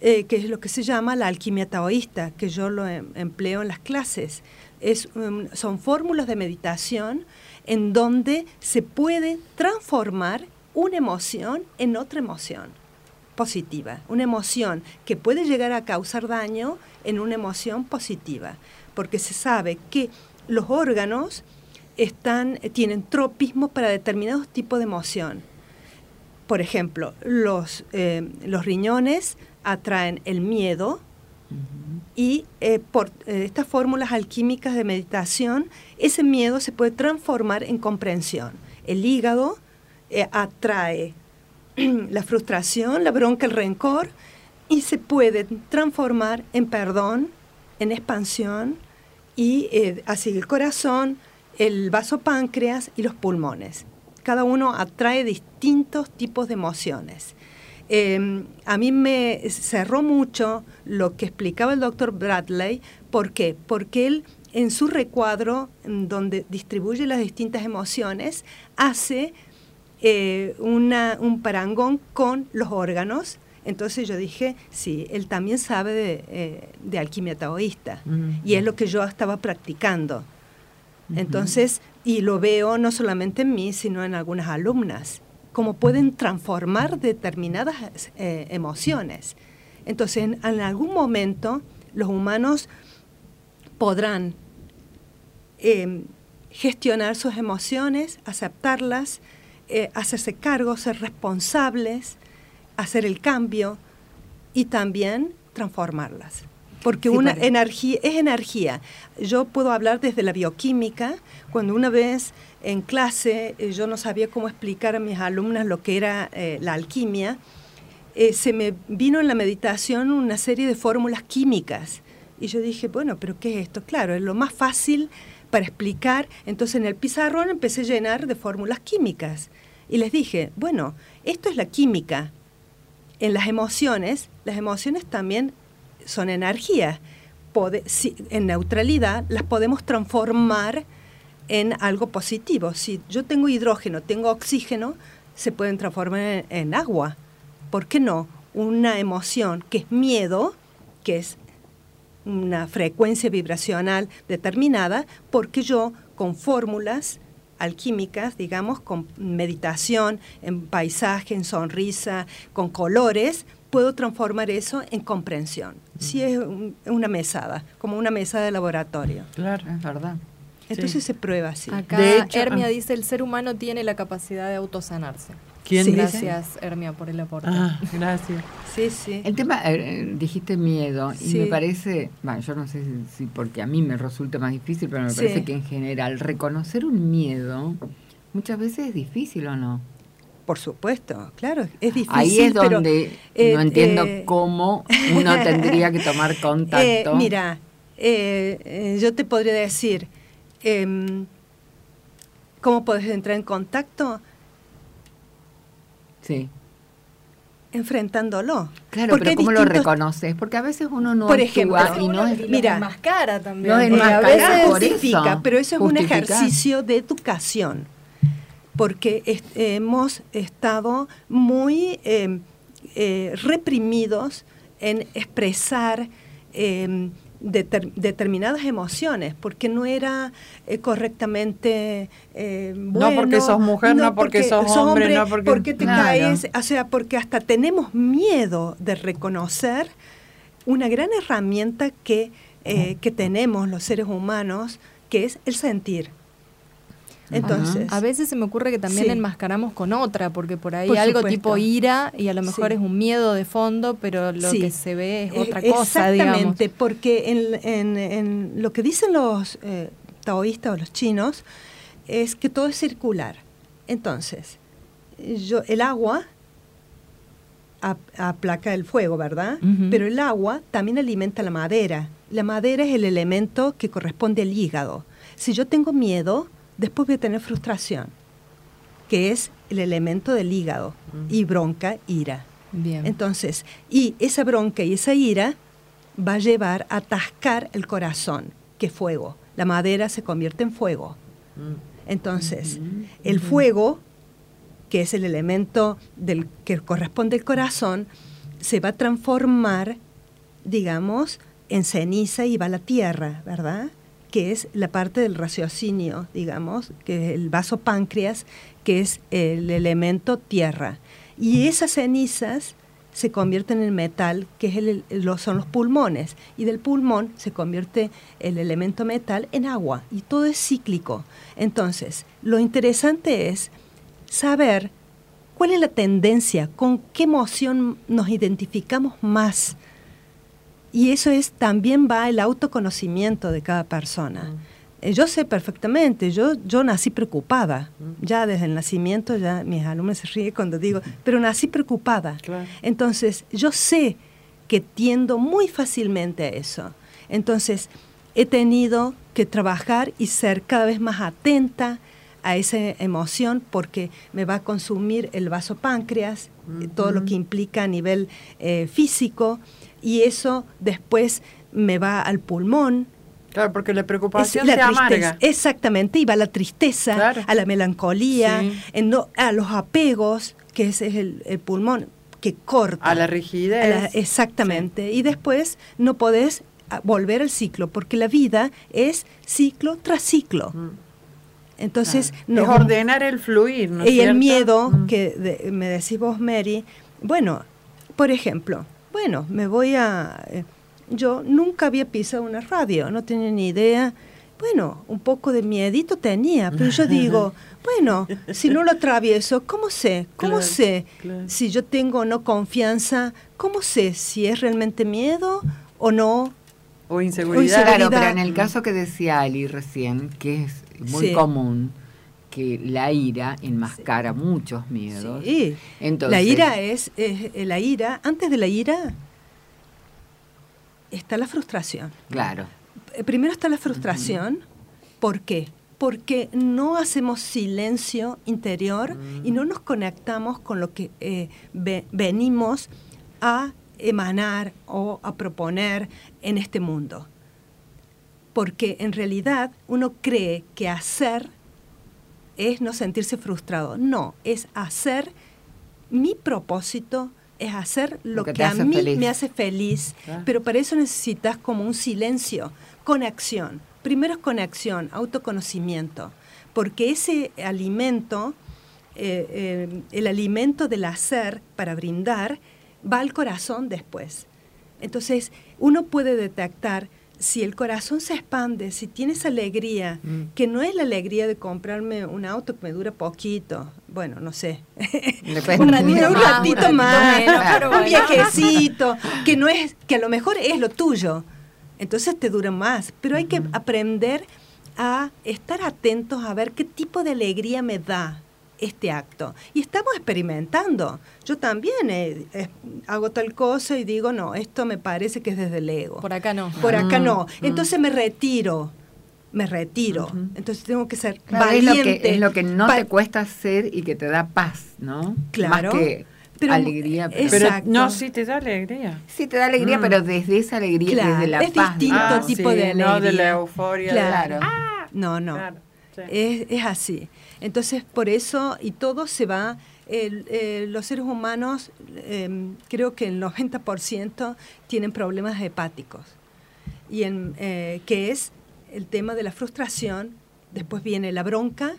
eh, que es lo que se llama la alquimia taoísta, que yo lo em, empleo en las clases. Es, um, son fórmulas de meditación en donde se puede transformar una emoción en otra emoción positiva, una emoción que puede llegar a causar daño en una emoción positiva, porque se sabe que los órganos están, tienen tropismo para determinados tipos de emoción. Por ejemplo, los, eh, los riñones atraen el miedo y eh, por eh, estas fórmulas alquímicas de meditación, ese miedo se puede transformar en comprensión. El hígado atrae la frustración, la bronca, el rencor, y se puede transformar en perdón, en expansión, y eh, así el corazón, el vaso páncreas y los pulmones. Cada uno atrae distintos tipos de emociones. Em, a mí me cerró mucho lo que explicaba el doctor Bradley. ¿Por qué? Porque él en su recuadro, donde distribuye las distintas emociones, hace eh, un parangón con los órganos. Entonces yo dije, sí, él también sabe de, eh, alquimia taoísta y es lo que yo estaba practicando. Entonces, y lo veo no solamente en mí, sino en algunas alumnas, cómo pueden transformar determinadas eh, emociones. Entonces, en, algún momento los humanos podrán gestionar sus emociones, aceptarlas, eh, hacerse cargo, ser responsables, hacer el cambio y también transformarlas. Porque una energía es energía. Yo puedo hablar desde la bioquímica. Cuando una vez en clase eh, yo no sabía cómo explicar a mis alumnas lo que era eh, la alquimia, se me vino en la meditación una serie de fórmulas químicas. Y yo dije, bueno, pero ¿qué es esto? Claro, es lo más fácil para explicar. Entonces en el pizarrón empecé a llenar de fórmulas químicas. Y les dije, bueno, esto es la química. En las emociones, las emociones también son energía. en neutralidad las podemos transformar en algo positivo. Si yo tengo hidrógeno, tengo oxígeno, se pueden transformar en, en agua. ¿Por qué no? Una emoción que es miedo, que es una frecuencia vibracional determinada, porque yo con fórmulas alquímicas, digamos, con meditación, en paisaje, en sonrisa, con colores, puedo transformar eso en comprensión. Si es una mesada, como una mesa de laboratorio. Claro, es verdad. Entonces se prueba así. Acá de Hermia dice, el ser humano tiene la capacidad de autosanarse. ¿Quién Gracias, Hermia, por el aporte. Ah, gracias. Sí, sí. El tema, eh, dijiste miedo, y Sí. me parece, bueno, yo no sé si, si porque a mí me resulta más difícil, pero me Sí. parece que en general reconocer un miedo muchas veces es difícil o no. Por supuesto, claro, es difícil. Ahí es pero, donde eh, no entiendo eh, cómo uno tendría que tomar contacto. Eh, mira, eh, eh, yo te podría decir, em, ¿cómo puedes entrar en contacto? Sí. Enfrentándolo. Claro, Porque pero ¿cómo lo distintos- reconoces? Porque a veces uno no Por actúa ejemplo, y no es... Mira, más cara también. No es porque a enmascarar, veces por eso. pero eso es un ejercicio de educación, porque est- hemos estado muy eh, eh, reprimidos en expresar eh, deter- determinadas emociones, porque no era eh, correctamente eh, bueno. porque sos mujer, no porque sos hombre, no porque- te Claro. caes, o sea, porque hasta tenemos miedo de reconocer una gran herramienta que, eh, que tenemos los seres humanos, que es el sentir. Entonces, A veces se me ocurre que también Sí. enmascaramos con otra, porque por ahí Por algo supuesto. tipo ira y a lo mejor Sí. es un miedo de fondo, pero lo Sí. que se ve es Eh, otra cosa, digamos. Exactamente, porque en, en- en lo que dicen los eh, taoístas o los chinos es que todo es circular. Entonces, yo, el agua ap- aplaca el fuego, ¿verdad? Pero el agua también alimenta la madera. La madera es el elemento que corresponde al hígado. Si yo tengo miedo, después voy a tener frustración, que es el elemento del hígado, y bronca, ira. Bien. Entonces, y esa bronca y esa ira va a llevar a atascar el corazón, que es fuego. La madera se convierte en fuego. Entonces, el fuego, que es el elemento del que corresponde al corazón, se va a transformar, digamos, en ceniza y va a la tierra, ¿verdad? Que es la parte del raciocinio, digamos, que es el vaso páncreas, que es el elemento tierra. Y esas cenizas se convierten en metal, que es el- son los pulmones, y del pulmón se convierte el elemento metal en agua, y todo es cíclico. Entonces, lo interesante es saber cuál es la tendencia, con qué emoción nos identificamos más. Y eso es también va el autoconocimiento de cada persona. Eh, Yo sé perfectamente, yo, yo nací preocupada, ya desde el nacimiento, ya mis alumnos se ríen cuando digo, pero nací preocupada. Claro. Entonces, yo sé que tiendo muy fácilmente a eso. Entonces, he tenido que trabajar y ser cada vez más atenta a esa emoción porque me va a consumir el vaso páncreas, eh, todo lo que implica a nivel eh, físico, y eso después me va al pulmón, Claro, porque la es preocupación la se tristeza, amarga. exactamente, y va a la tristeza, Claro. a la melancolía, Sí. en no- a los apegos, que ese es el, el pulmón, que corta. A la A rigidez. la- exactamente. Y después no podés ah, volver al ciclo, porque la vida es ciclo tras ciclo. Mm. Entonces, nos- es ordenar el fluir, ¿no y el miedo Mm. que de- me decís vos, Mary, bueno, por ejemplo, bueno, me voy a... eh, yo nunca había pisado una radio, no tenía ni idea. Bueno, un poco de miedito tenía, pero yo digo, bueno, si no lo atravieso, ¿cómo sé? ¿Cómo Claro, sé claro. si yo tengo o no confianza? ¿Cómo sé si es realmente miedo o no? O inseguridad. inseguridad. Claro, pero en el caso que decía Ali recién, que es muy Sí. común, que la ira enmascara muchos miedos. Sí. Entonces, la ira es, es- eh, la ira, antes de la ira está la frustración. Claro. Eh, Primero está la frustración. ¿Por qué? Porque no hacemos silencio interior y no nos conectamos con lo que eh, ve- venimos a emanar o a proponer en este mundo. Porque en realidad uno cree que hacer es no sentirse frustrado. No, es hacer mi propósito, es hacer lo, Lo que a mí feliz. me hace feliz. Pero para eso necesitas como un silencio, conexión. Primero es conexión, autoconocimiento. Porque ese alimento, eh, eh, el alimento del hacer para brindar, va al corazón después. Entonces, uno puede detectar si el corazón se expande, si tienes alegría, Mm. que no es la alegría de comprarme un auto que me dura poquito, bueno, no sé, un, ratito, un más, ratito más, un viajecito, que no es, que a lo mejor es lo tuyo, entonces te dura más, pero hay que aprender a estar atentos a ver qué tipo de alegría me da este acto. Y estamos experimentando. Yo también eh, eh, hago tal cosa y digo, no, esto me parece que es desde el ego. Por acá no. Por acá Mm, no. mm. Entonces me retiro. Me retiro. Entonces tengo que ser Claro, es, lo valiente. que, es lo que no te cuesta hacer y que te da paz, ¿no? Claro, Más que pero- alegría. Pero, Pero Exacto. no, sí te da alegría. sí te da alegría, Mm. pero desde esa alegría, Claro, desde la es paz. distinto digamos. tipo de No de la alegría. euforia. Claro. De, Claro. No, no. Claro, sí. Es, es así. Entonces, por eso, y todo se va, el- eh, los seres humanos, eh, creo que el 90% tienen problemas hepáticos, y en, eh, que es el tema de la frustración, después viene la bronca,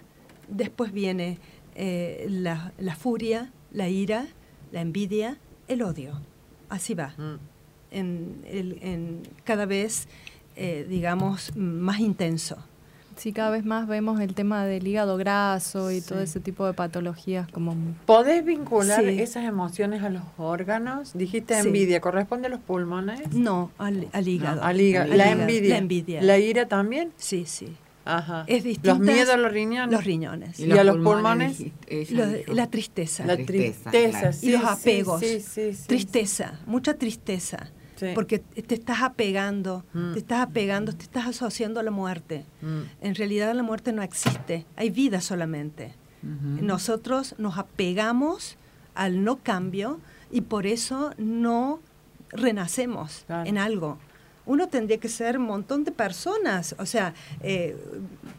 después viene eh, la, la furia, la ira, la envidia, el odio. Así va. Mm. En, cada vez, digamos, más intenso. Sí, cada vez más vemos el tema del hígado graso y Sí. todo ese tipo de patologías como ¿Podés vincular Sí. esas emociones a los órganos? Dijiste Sí. envidia, ¿corresponde a los pulmones? No, al, al hígado. No, al hígado. Al La hígado. envidia. La envidia. ¿La ira también? Sí, sí. Ajá. Es distintas- Los miedos a los riñones. Los riñones. ¿Y a los pulmones? dijiste- ella Lo- dijo. la tristeza. La tristeza, tristeza, claro. y los apegos. Tristeza, mucha tristeza. Sí. Porque te estás apegando, Mm. te estás apegando, te estás asociando a la muerte. Mm. En realidad la muerte no existe, hay vida solamente. Ujú. Nosotros nos apegamos al no cambio y por eso no renacemos Claro. en algo. Uno tendría que ser un montón de personas, o sea, eh,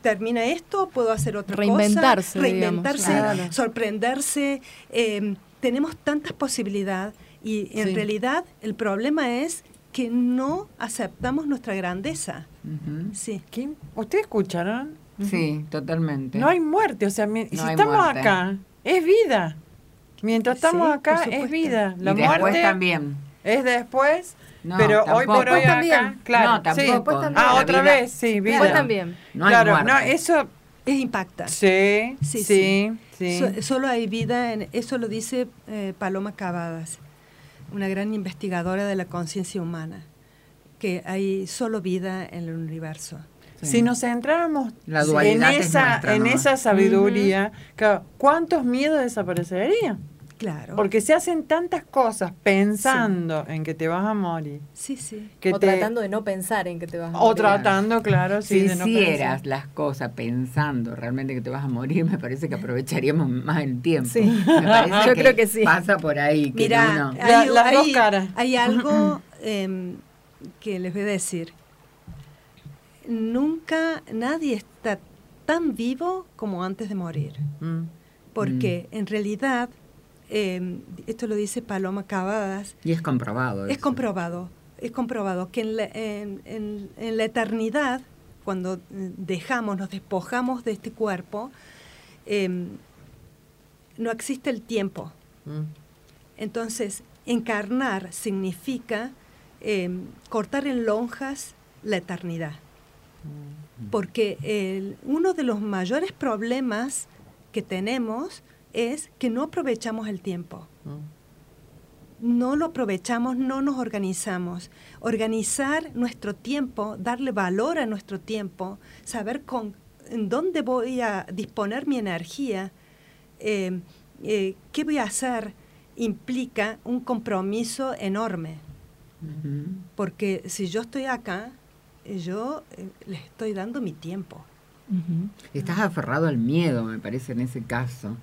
termina esto, puedo hacer otra Reinventarse, cosa, digamos. reinventarse, Claro. sorprenderse. eh, tenemos tantas posibilidades y en Sí. realidad el problema es que no aceptamos nuestra grandeza. Ujú. Sí. ¿Qué? ¿Ustedes escucharon? Sí, totalmente. No hay muerte, o sea, mi- si No hay estamos muerte. acá, es vida. Mientras Sí, estamos por acá, es vida. y La después muerte también. es después, No, pero hoy por tampoco. hoy acá, también. claro. No, sí. tampoco. Después también. Ah, otra vida- vez, sí, vida. Después también. No hay claro, muerte. no, eso Es impacta. sí, Sí, sí, sí. sí. So- solo hay vida, en, eso lo dice eh, Paloma Cavadas, una gran investigadora de la conciencia humana, que hay solo vida en el universo. Sí. Si nos centráramos La en es esa, nuestra, en ¿no? esa sabiduría, ¿cuántos miedos desaparecerían? Claro. Porque se hacen tantas cosas pensando en que te vas a morir. sí, sí. Que o te- tratando de no pensar en que te vas a O morir. tratando, claro, sí, si de no pensar. hicieras las cosas pensando realmente que te vas a morir, me parece que aprovecharíamos más el tiempo. Sí. Me parece Yo creo que sí. Pasa por ahí. Que las dos caras. hay algo em, que les voy a decir. Nunca nadie está tan vivo como antes de morir. Mm. Porque en realidad, em, esto lo dice Paloma Cavadas, y es comprobado. Es eso. comprobado, es comprobado que en la, en- en- en la eternidad, cuando eh, dejamos, nos despojamos de este cuerpo, em, no existe el tiempo. Mm. Entonces, encarnar significa em, cortar en lonjas la eternidad. Porque el- uno de los mayores problemas que tenemos es que no aprovechamos el tiempo Mm. no lo aprovechamos, no nos organizamos. Organizar nuestro tiempo, darle valor a nuestro tiempo, saber con, en dónde voy a disponer mi energía, eh, eh, qué voy a hacer, implica un compromiso enorme. Porque si yo estoy acá, eh, yo eh, les estoy dando mi tiempo. Estás aferrado al miedo, me parece, en ese caso.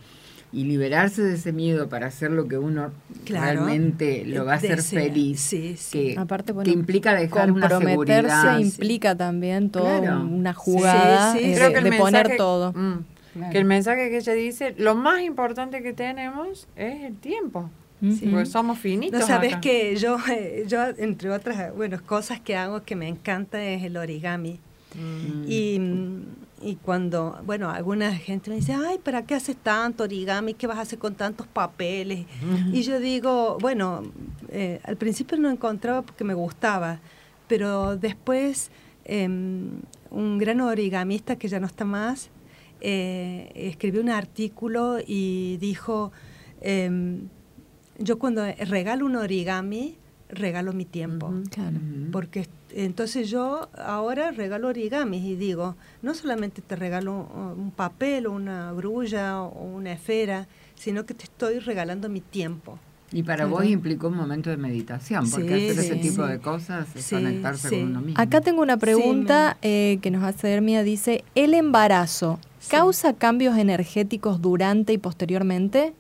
Y liberarse de ese miedo para hacer lo que uno Claro. realmente lo va a hacer Desea. feliz. Sí, sí. Que, Aparte, bueno, que implica dejar una seguridad. implica también toda Claro. una jugada Sí, sí, eh, sí. de, de poner mensaje- todo. Mm. Claro. Que el mensaje que ella dice, lo más importante que tenemos es el tiempo. Ujú. Porque somos finitos. No sabes acá. que yo, eh, yo, entre otras bueno, cosas que hago que me encanta es el origami. Mm. Y, mm, y cuando, bueno, alguna gente me dice, ay, ¿para qué haces tanto origami? ¿Qué vas a hacer con tantos papeles? Y yo digo, bueno, eh, al principio no encontraba porque me gustaba, pero después em, un gran origamista que ya no está más eh, escribió un artículo y dijo, em, yo cuando regalo un origami, regalo mi tiempo. Porque entonces yo ahora regalo origamis y digo, no solamente te regalo un papel o una grulla o una esfera, sino que te estoy regalando mi tiempo. Y para vos implicó un momento de meditación, porque hacer ese tipo de cosas es conectarse con uno mismo. Acá tengo una pregunta eh, que nos hace Hermia, dice, ¿el embarazo causa cambios energéticos durante y posteriormente?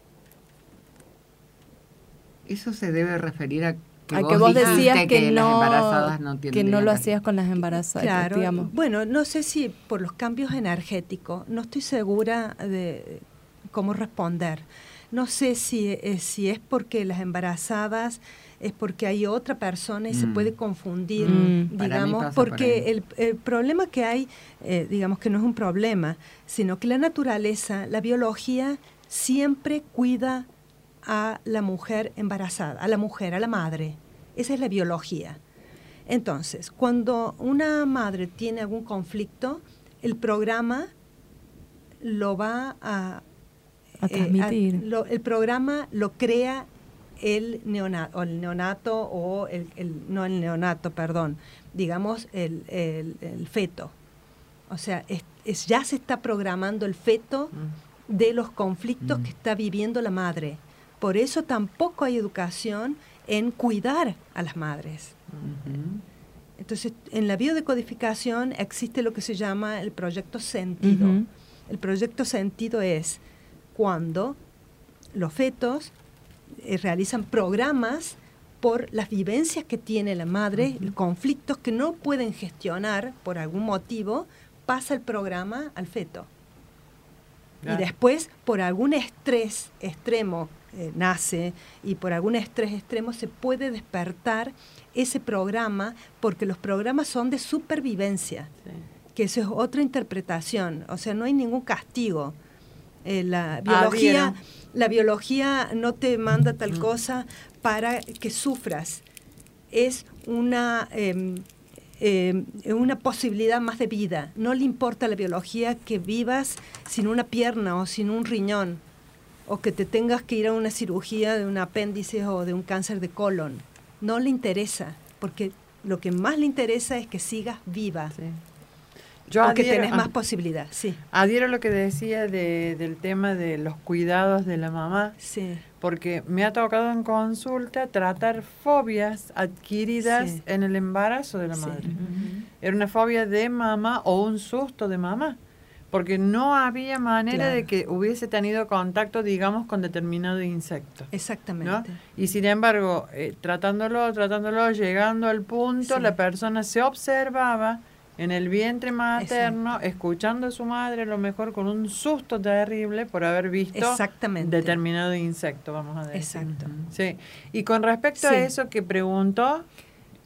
Eso se debe referir a que, a que vos decías que, no, que no lo hacías con las embarazadas, claro, digamos. Bueno, no sé si por los cambios energéticos, no estoy segura de cómo responder. No sé si, eh, si es porque las embarazadas es porque hay otra persona y se mm. puede confundir, mm. digamos, porque el, el, problema que hay, eh, digamos que no es un problema, sino que la naturaleza, la biología, siempre cuida a la mujer embarazada, a la mujer, a la madre. Esa es la biología. Entonces, cuando una madre tiene algún conflicto, el programa lo va a, a eh, transmitir. el programa lo crea el neonato, o el neonato o el, no el neonato, perdón, digamos el, el, feto. O sea, es, ya se está programando el feto mm. de los conflictos mm. que está viviendo la madre. Por eso tampoco hay educación en cuidar a las madres. Entonces, en la biodecodificación existe lo que se llama el proyecto sentido. El proyecto sentido es cuando los fetos eh, realizan programas por las vivencias que tiene la madre, conflictos que no pueden gestionar por algún motivo, pasa el programa al feto. Y después, por algún estrés extremo eh, nace y por algún estrés extremo se puede despertar ese programa porque los programas son de supervivencia, que eso es otra interpretación, o sea, no hay ningún castigo. Eh, la biología la biología no te manda tal cosa para que sufras. Es una, em, em, una posibilidad más de vida. No le importa a la biología que vivas sin una pierna o sin un riñón, o que te tengas que ir a una cirugía de un apéndice o de un cáncer de colon. No le interesa, porque lo que más le interesa es que sigas viva. Yo Porque tenés más posibilidad, sí. Adhiero a lo que decía de, del tema de los cuidados de la mamá. Sí. Porque me ha tocado en consulta tratar fobias adquiridas en el embarazo de la madre. Era una fobia de mamá o un susto de mamá. Porque no había manera de que hubiese tenido contacto, digamos, con determinado insecto. Exactamente. Y sin embargo, eh, tratándolo, tratándolo, llegando al punto, la persona se observaba en el vientre materno, escuchando a su madre, a lo mejor con un susto terrible por haber visto determinado insecto, vamos a decir. Exacto. Sí. Y con respecto a eso que preguntó...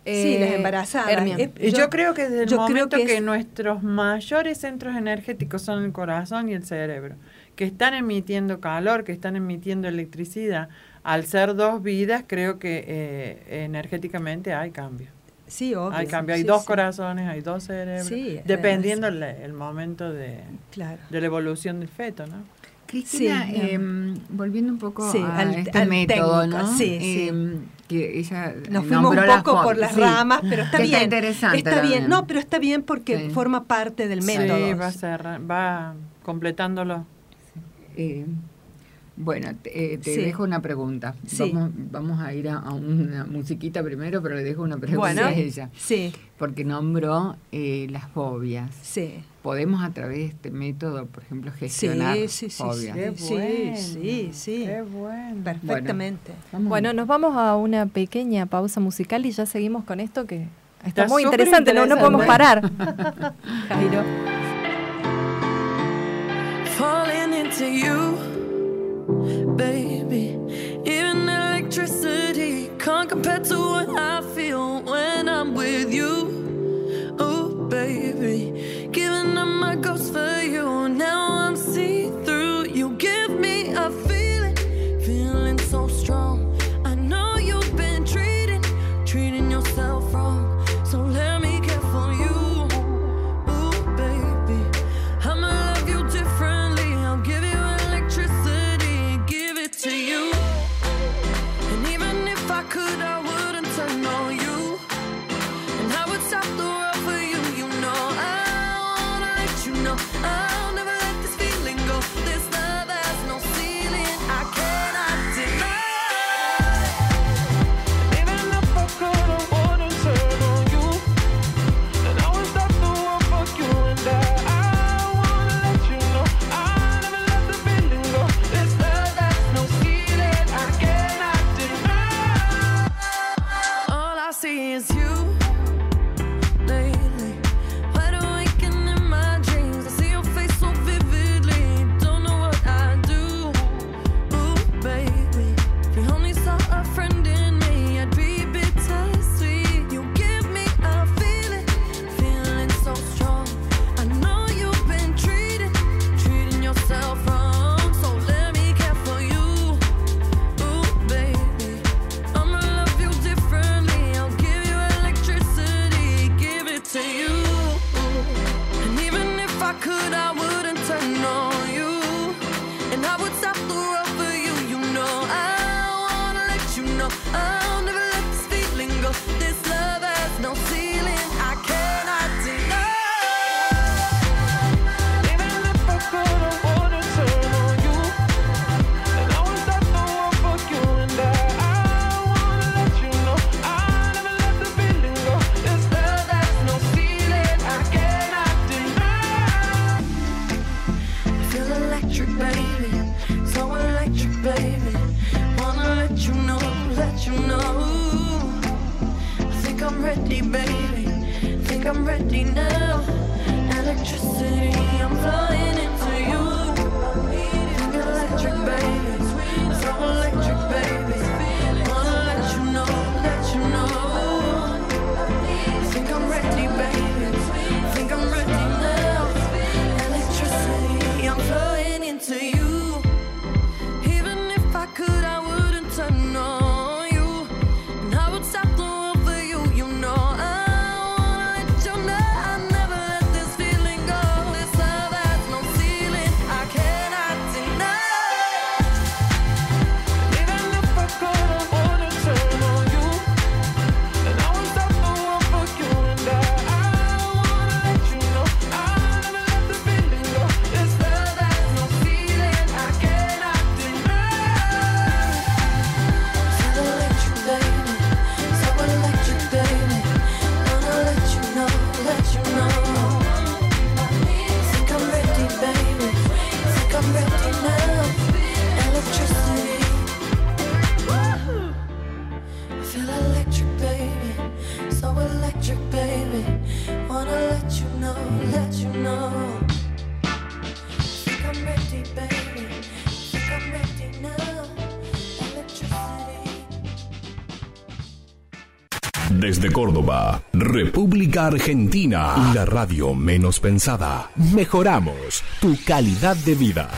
sí, las eh, embarazadas. Eh, yo, creo que desde el momento que, que nuestros mayores centros energéticos son el corazón y el cerebro, que están emitiendo calor, que están emitiendo electricidad, al ser dos vidas, creo que eh, energéticamente hay cambio. Sí, obvio. Hay cambio, hay dos corazones, hay dos cerebros, dependiendo el, momento de, de la evolución del feto, ¿no? Cristina, em, volviendo un poco a este método, ¿no? Sí, em, que ella Nos fuimos un poco por las ramas, pero está bien. Está interesante. Está bien, no, pero está bien porque forma parte del método. Sí, va, a ser, va completándolo. Eh, bueno, te, eh, dejo una pregunta. Vamos, a ir a, una musiquita primero, pero le dejo una pregunta a ella. Sí. Porque nombró eh, las fobias. Sí. Podemos a través de este método, por ejemplo, gestionar sí, fobias. sí, sí, sí. Qué bueno. Perfectamente. Bueno, nos vamos a una pequeña pausa musical y ya seguimos con esto que está, muy interesante, No, no podemos parar. Jairo. Falling into you. Baby. Even electricity can't compare to what I feel when I'm with you. República Argentina. La radio menos pensada. Mejoramos tu calidad de vida.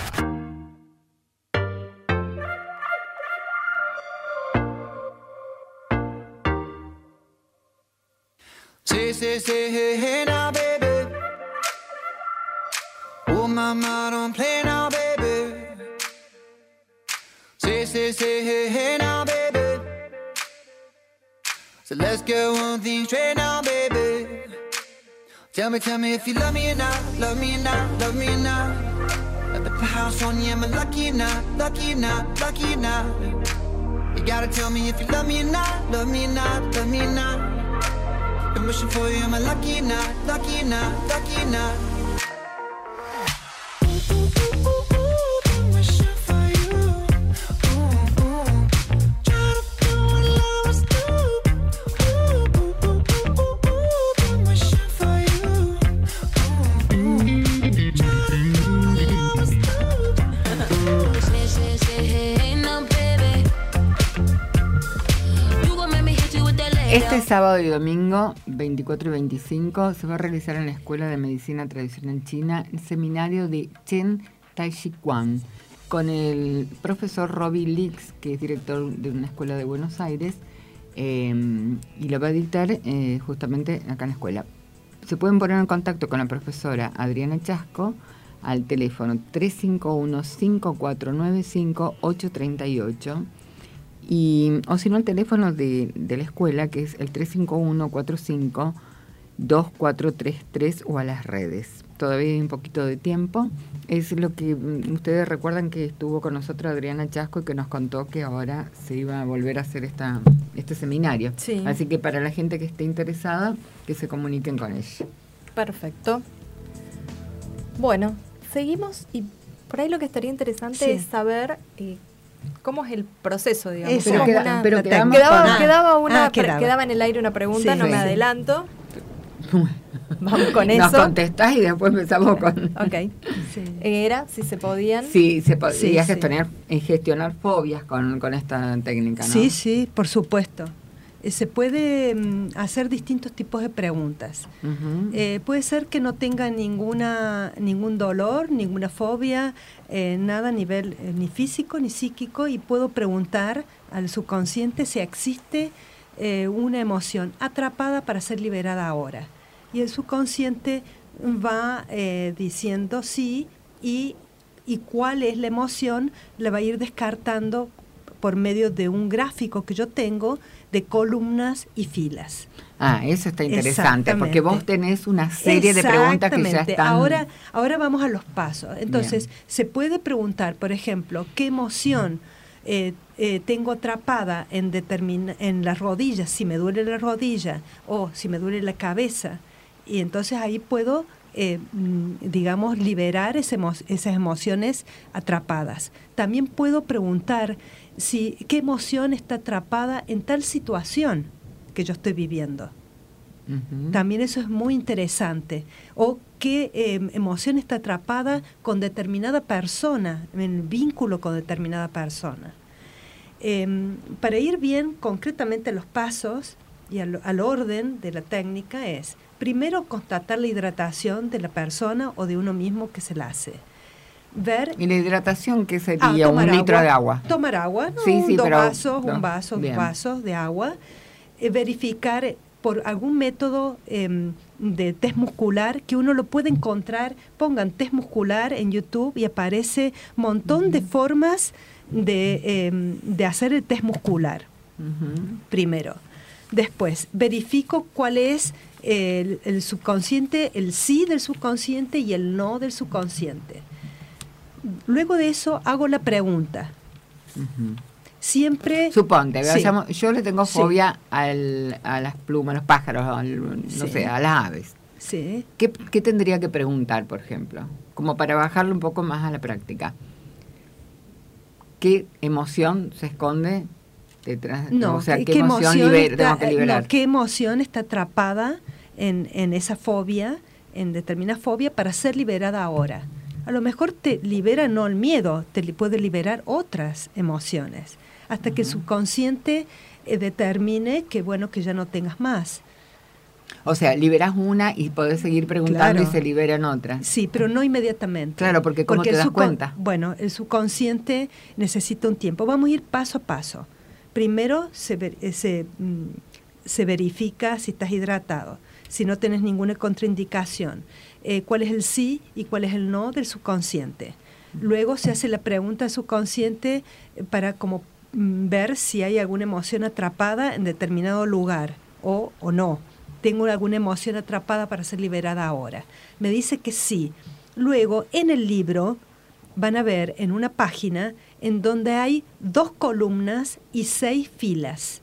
Say, say, say, hey, hey now, baby. Oh, mama, don't play now, baby. Say, say, say, hey, hey now, baby. So let's get one thing straight now, baby. Tell me, tell me if you love me or not, love me or not, love me or not. Let the house on you, am I lucky or not, lucky or not, lucky or not? You gotta tell me if you love me or not, love me or not, love me or not. Been wishing for you, am I lucky or not, lucky or not, lucky or not? Este sábado y domingo, 24 y 25, se va a realizar en la Escuela de Medicina Tradicional China el seminario de Chen Tai Chi Quan con el profesor Robbie Leaks, que es director de una escuela de Buenos Aires, eh, y lo va a dictar eh, justamente acá en la escuela. Se pueden poner en contacto con la profesora Adriana Chasco al teléfono 351-5495-838 y, o si no, el teléfono de, de la escuela, que es el 351-45-2433 o a las redes. Todavía hay un poquito de tiempo. Es lo que mm, ustedes recuerdan que estuvo con nosotros Adriana Chasco y que nos contó que ahora se iba a volver a hacer esta, este seminario. Sí. Así que para la gente que esté interesada, que se comuniquen con ella. Perfecto. Bueno, seguimos y por ahí lo que estaría interesante Sí. es saber eh, cómo es el proceso, digamos. Eso. Pero, queda- una- pero quedaba, Ah, quedaba una ah, pre- quedaba. quedaba en el aire una pregunta, Sí, no sí, me sí. adelanto. Vamos con Nos eso. contestás y después empezamos con... Ok. Sí. Era si se podían. Sí, se sí. gestionar, gestionar fobias con, con esta técnica, ¿no? Sí, sí, por supuesto. Eh, Se puede mm, hacer distintos tipos de preguntas. Eh, puede ser que no tenga ninguna, ningún dolor, ninguna fobia, eh, nada a nivel eh, ni físico ni psíquico y puedo preguntar al subconsciente si existe una emoción atrapada para ser liberada ahora. Y el subconsciente va diciendo sí y, y cuál es la emoción, la va a ir descartando por medio de un gráfico que yo tengo de columnas y filas. Ah, eso está interesante, porque vos tenés una serie de preguntas que ya están... Ahora, ahora vamos a los pasos. Entonces, Bien. se puede preguntar, por ejemplo, qué emoción eh, eh, tengo atrapada en, determin- en las rodillas, si me duele la rodilla o si me duele la cabeza. Y entonces ahí puedo, eh, mm, digamos, liberar ese emo- esas emociones atrapadas. También puedo preguntar si qué emoción está atrapada en tal situación que yo estoy viviendo. También eso es muy interesante. O qué eh, emoción está atrapada con determinada persona, en vínculo con determinada persona. Em, para ir bien concretamente a los pasos y al, al orden de la técnica es, primero constatar la hidratación de la persona o de uno mismo que se la hace. Ver ¿Y la hidratación qué Ah, sería? un tomar litro de agua. Tomar agua, ¿no? Sí, sí, dos pero- vasos, no, un vaso, bien. dos vasos de agua. Eh, verificar por algún método em, de test muscular que uno lo puede encontrar. Pongan test muscular en YouTube y aparece un montón de formas de, em, de hacer el test muscular primero. Después, verifico cuál es el, el subconsciente, el sí del subconsciente y el no del subconsciente. Luego de eso hago la pregunta. Ujú. Siempre... Suponte, Sí. yo le tengo Sí. fobia al- a las plumas, a los pájaros, al- no Sí. sé, a las aves. Sí. ¿Qué, qué tendría que preguntar, por ejemplo? Como para bajarlo un poco más a la práctica. ¿Qué emoción se esconde detrás? No, o sea, ¿qué- ¿qué, qué emoción, está- tengo que no, liberar? ¿Qué emoción está atrapada en, en esa fobia, en determinada fobia, para ser liberada ahora? A lo mejor te libera no el miedo, te puede liberar otras emociones, hasta que el subconsciente eh, determine que bueno que ya no tengas más. O sea, liberas una y podés seguir preguntando Claro. y se liberan otras. Sí, pero no inmediatamente. Claro, porque ¿cómo te das cuenta? Bueno, el subconsciente necesita un tiempo. Vamos a ir paso a paso. Primero se, ver- eh, se, mm, se verifica si estás hidratado, si no tienes ninguna contraindicación, eh, cuál es el sí y cuál es el no del subconsciente. Luego se hace la pregunta al subconsciente eh, para como mm, ver si hay alguna emoción atrapada en determinado lugar o, o no. Tengo alguna emoción atrapada para ser liberada ahora. Me dice que sí. Luego, en el libro, van a ver en una página en donde hay dos columnas y seis filas,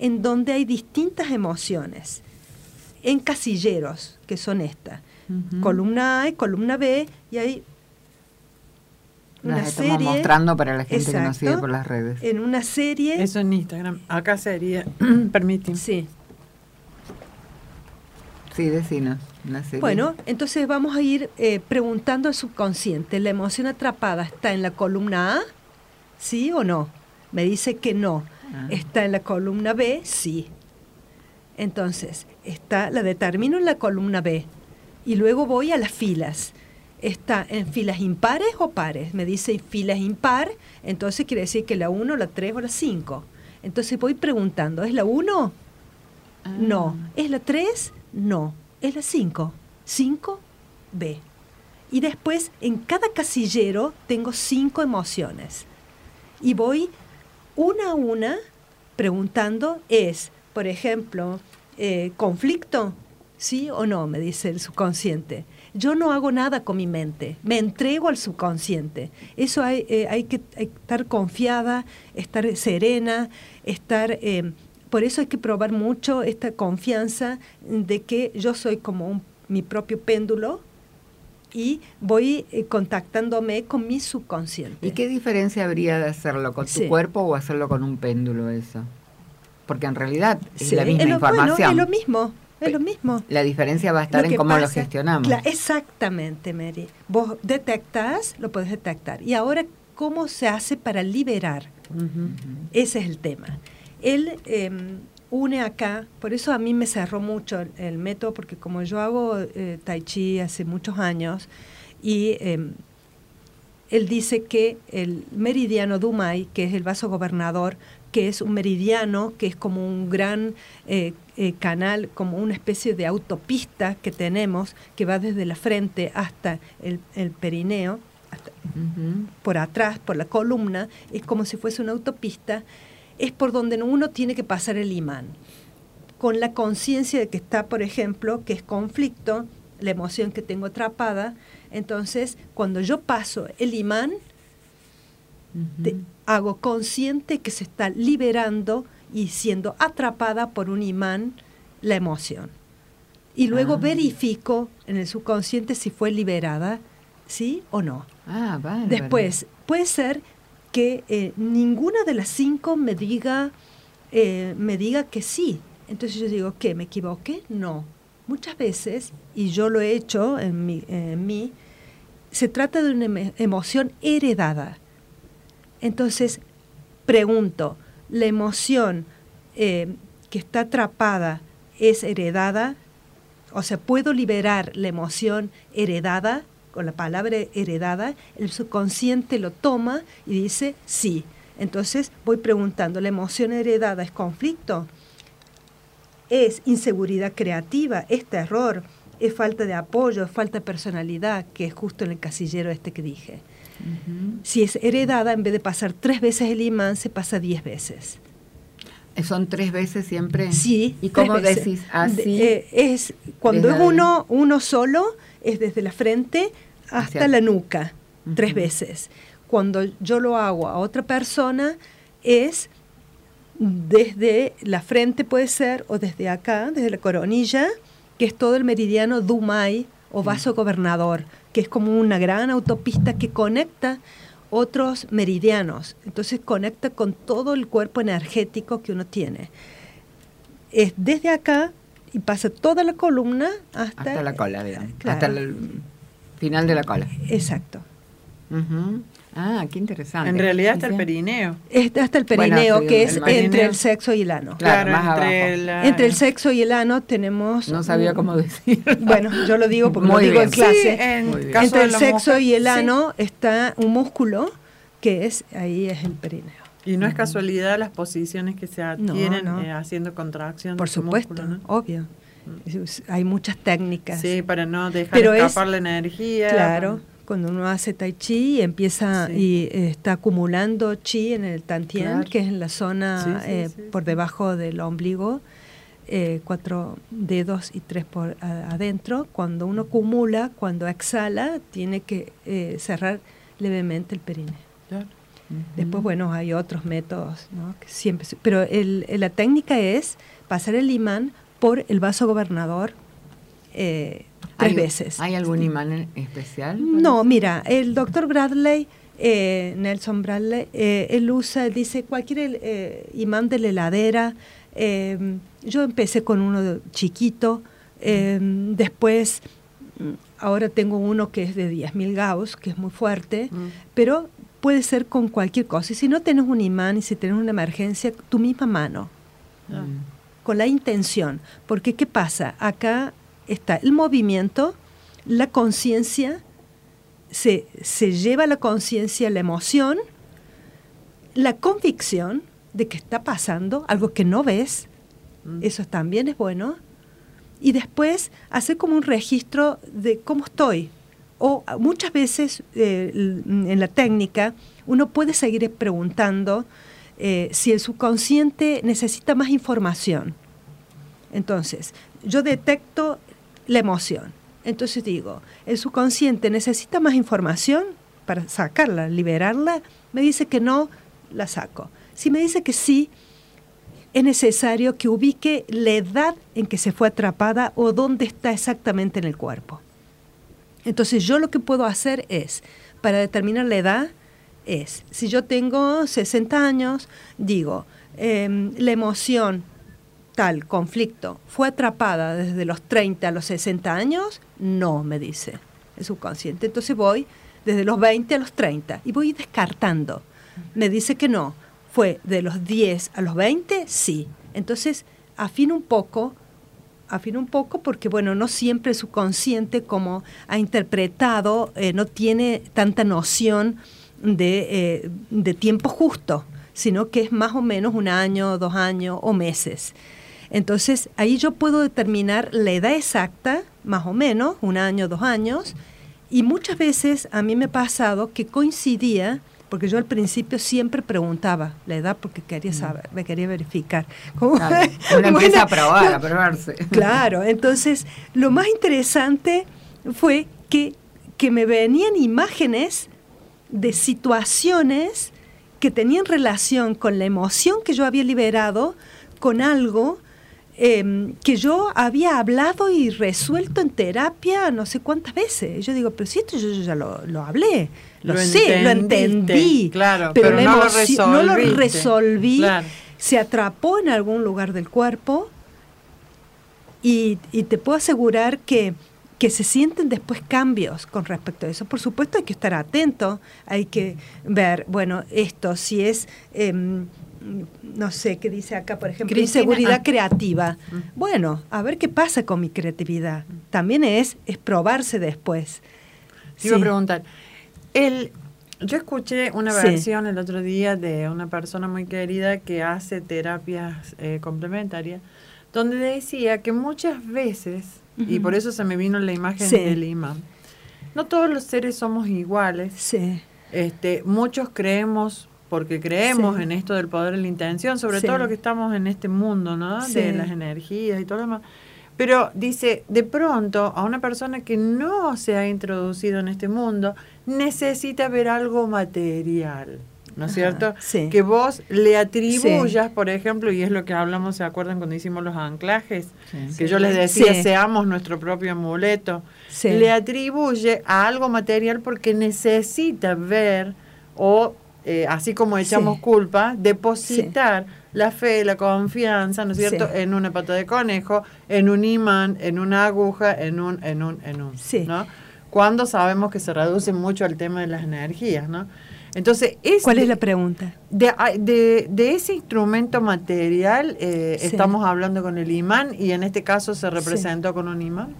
en donde hay distintas emociones, en casilleros, que son estas. Columna A y columna B, y hay una Las estamos serie. mostrando para la gente que nos sigue por las redes. En una serie. Eso en Instagram. Acá sería, permíteme. Sí. Sí, decinos. Una serie. Bueno, entonces vamos a ir eh, preguntando al subconsciente, ¿la emoción atrapada está en la columna A? ¿Sí o no? Me dice que no. Ah. ¿Está en la columna B? Sí. Entonces, está, la determino en la columna B. Y luego voy a las filas. ¿Está en filas impares o pares? Me dice filas impar, entonces quiere decir que la 1, la 3 o la 5. Entonces voy preguntando, ¿es la 1? Ah. No. ¿Es la 3? No. Es la 5. 5, B. Y después, en cada casillero tengo cinco emociones. Y voy una a una preguntando, es, por ejemplo, eh, conflicto, ¿sí o no? Me dice el subconsciente. Yo no hago nada con mi mente, me entrego al subconsciente. Eso hay, eh, hay, que, hay estar confiada, estar serena, estar... eh, por eso hay que probar mucho esta confianza de que yo soy como un- mi propio péndulo y voy eh, contactándome con mi subconsciente. ¿Y qué diferencia habría de hacerlo con tu cuerpo o hacerlo con un péndulo eso? Porque en realidad es Sí, la misma lo- bueno, información. es lo mismo, es lo mismo. La diferencia va a estar Lo en cómo lo gestionamos. Exactamente, Mary. Vos detectás, lo podés detectar. Y ahora, ¿cómo se hace para liberar? Ese es el tema. Él eh, une acá, por eso a mí me cerró mucho el, el método, porque como yo hago eh, tai chi hace muchos años, y eh, él dice que el meridiano Dumai, que es el vaso gobernador, que es un meridiano, que es como un gran eh, eh, canal, como una especie de autopista que tenemos, que va desde la frente hasta el, el perineo, hasta- por atrás, por la columna, es como si fuese una autopista, es por donde uno tiene que pasar el imán. Con la conciencia de que está, por ejemplo, que es conflicto, la emoción que tengo atrapada, entonces cuando yo paso el imán, te- hago consciente que se está liberando y siendo atrapada por un imán la emoción. Y luego Ah. verifico en el subconsciente si fue liberada, sí o no. Ah. Después, puede ser que eh, ninguna de las cinco me diga, eh, me diga que sí. Entonces yo digo, ¿qué? ¿Me equivoqué? No. Muchas veces, y yo lo he hecho en mí, en mí se trata de una emoción heredada. Entonces, pregunto, ¿la emoción eh, que está atrapada es heredada? O sea, ¿puedo liberar la emoción heredada? Con la palabra heredada, el subconsciente lo toma y dice sí. Entonces voy preguntando, ¿la emoción heredada es conflicto? ¿Es inseguridad creativa? ¿Es terror? ¿Es falta de apoyo? ¿Es falta de personalidad? Que es justo en el casillero este que dije. Si es heredada, en vez de pasar tres veces el imán, se pasa diez veces. Eh, ¿Son tres veces siempre? Sí. ¿Y cómo veces. decís así? De- eh, es, cuando es uno, uno solo, es desde la frente hasta Hacia- la nuca, tres veces. Cuando yo lo hago a otra persona, es desde la frente puede ser, o desde acá, desde la coronilla, que es todo el meridiano Dumai o vaso gobernador, que es como una gran autopista que conecta otros meridianos. Entonces conecta con todo el cuerpo energético que uno tiene. Es desde acá y pasa toda la columna hasta, Hasta la cola, digamos. Claro. Hasta el final de la cola. Exacto. Ah, qué interesante. En realidad hasta el perineo. Es hasta el perineo, que el es entre el sexo y el ano. Claro, más entre abajo. la- Entre el sexo y el ano tenemos... No sabía cómo decir. Bueno, yo lo digo porque Muy lo digo en clase. Sí, en Muy bien. caso Entre de el sexo mujer, y el sí. ano está un músculo que es, ahí es el perineo. Y no es casualidad las posiciones que se adquieren no. eh, haciendo contracción. Por supuesto, músculo, ¿no? obvio. Es- Hay muchas técnicas. Sí, para no dejar Pero es- escapar la energía. Claro, cuando uno hace tai chi y empieza Sí. y eh, está acumulando chi en el tantien, Claro. que es en la zona Sí, sí, eh, por debajo del ombligo, eh, cuatro dedos y tres por a- adentro. Cuando uno acumula, cuando exhala, tiene que eh, cerrar levemente el perineo. Claro. Después, bueno, hay otros métodos, ¿no? Que siempre, pero el- el- la técnica es pasar el imán por el vaso gobernador eh, tres ¿Hay- veces. ¿Hay algún imán especial? No, mira, el doctor Bradley, eh, Nelson Bradley, eh, él usa, dice, cualquier eh, imán de la heladera. eh, yo empecé con uno chiquito, después, mm, ahora tengo uno que es de 10.000 Gauss, que es muy fuerte, Mm. pero puede ser con cualquier cosa. Y si no tienes un imán y si tienes una emergencia, tu misma mano Mm. con la intención. Porque ¿qué pasa? Acá está el movimiento, la conciencia, se, se lleva la conciencia, la emoción, la convicción de que está pasando algo que no ves, Mm. eso también es bueno, y después hacer como un registro de cómo estoy. O muchas veces eh, en la técnica uno puede seguir preguntando eh, si el subconsciente necesita más información. Entonces, yo detecto la emoción. Entonces digo, ¿el subconsciente necesita más información para sacarla, liberarla? Me dice que no, la saco. Si me dice que sí, es necesario que ubique la edad en que se fue atrapada o dónde está exactamente en el cuerpo. Entonces yo lo que puedo hacer es, para determinar la edad, es, si yo tengo 60 años, digo, em, la emoción tal, conflicto, fue atrapada desde los 30 a los 60 años, no, me dice el subconsciente. Entonces voy desde los 20 a los 30 y voy descartando. Me dice que no, fue de los 10 a los 20, sí. Entonces afino un poco, afino un poco porque, bueno, no siempre el subconsciente como ha interpretado, eh, no tiene tanta noción de, eh, de tiempo justo. sino que es más o menos un año, dos años o meses. Entonces, ahí yo puedo determinar la edad exacta, más o menos, un año, dos años, y muchas veces a mí me ha pasado que coincidía, porque yo al principio siempre preguntaba la edad porque quería saber, me quería verificar. ¿Cómo? Claro, uno empieza Bueno, a probar, no, a probarse. Claro, entonces lo más interesante fue que, que me venían imágenes de situaciones que tenían relación con la emoción que yo había liberado, con algo em, que yo había hablado y resuelto en terapia no sé cuántas veces. Yo digo, pero si esto yo, yo ya lo, lo hablé, lo, Lo sé, lo entendí, claro, pero no lo no lo resolví, Claro. se atrapó en algún lugar del cuerpo y, y te puedo asegurar que, que se sienten después cambios con respecto a eso. Por supuesto hay que estar atento, hay que ver, bueno, esto si es, em, no sé, ¿qué dice acá, por ejemplo? Cristina, Inseguridad ah. creativa. Bueno, a ver qué pasa con mi creatividad. También es, es probarse después. Te iba a Sí. preguntar, el, yo escuché una Sí. versión el otro día de una persona muy querida que hace terapias eh, complementarias, donde decía que muchas veces, y por eso se me vino la imagen Sí. del imán, no todos los seres somos iguales. Sí, Este, muchos creemos, porque creemos Sí. en esto del poder de la intención, sobre Sí. todo lo que estamos en este mundo, ¿no? Sí. De las energías y todo lo demás. Pero dice, de pronto, a una persona que no se ha introducido en este mundo, necesita ver algo material. ¿No es cierto? sí. Que vos le atribuyas, por ejemplo, y es lo que hablamos, ¿se acuerdan cuando hicimos los anclajes? Sí. Que yo les decía, seamos nuestro propio amuleto sí. le atribuye a algo material porque necesita ver o, eh, así como echamos Sí. culpa, depositar la fe, la confianza, ¿no es cierto?, Sí. en una pata de conejo, en un imán, en una aguja, en un, en un, en un, Sí. ¿no? Cuando sabemos que se reduce mucho al tema de las energías, ¿no? Entonces, es ¿Cuál es la pregunta? de, de, de ese instrumento material eh, estamos hablando con el imán y en este caso se representó con un imán.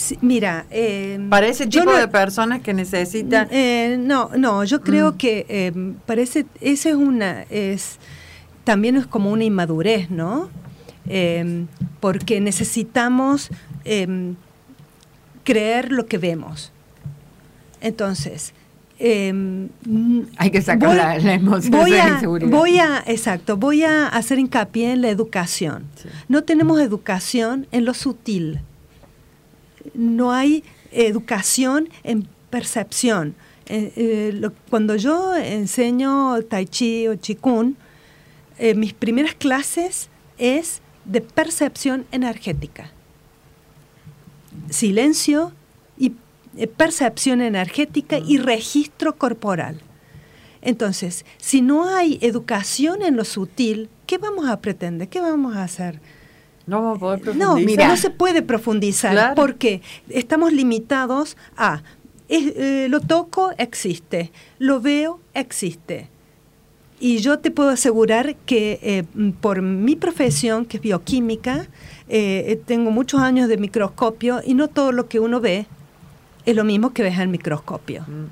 Sí, mira, eh, Para ese tipo no- de personas que necesitan... Eh, no, no, yo creo Mm. que eh, parece, esa es una, es, también es como una inmadurez, ¿no? Eh, porque necesitamos creer lo que vemos. Entonces, Hay que sacar voy- la, la emoción voy de la a, inseguridad. voy a, exacto, voy a hacer hincapié en la educación. Sí. No tenemos educación en lo sutil. No hay educación en percepción. Eh, eh, lo- cuando yo enseño tai chi o qigong, eh, mis primeras clases es de percepción energética. Silencio y eh, percepción energética y registro corporal. Entonces, si no hay educación en lo sutil, ¿qué vamos a pretender? ¿Qué vamos a hacer? No vamos a poder No, profundizar. mira, no se puede profundizar Claro. porque estamos limitados a es- eh, lo toco, existe, lo veo, existe. Y yo te puedo asegurar que eh, por mi profesión, que es bioquímica, eh, tengo muchos años de microscopio y no todo lo que uno ve es lo mismo que ves el microscopio. Mm.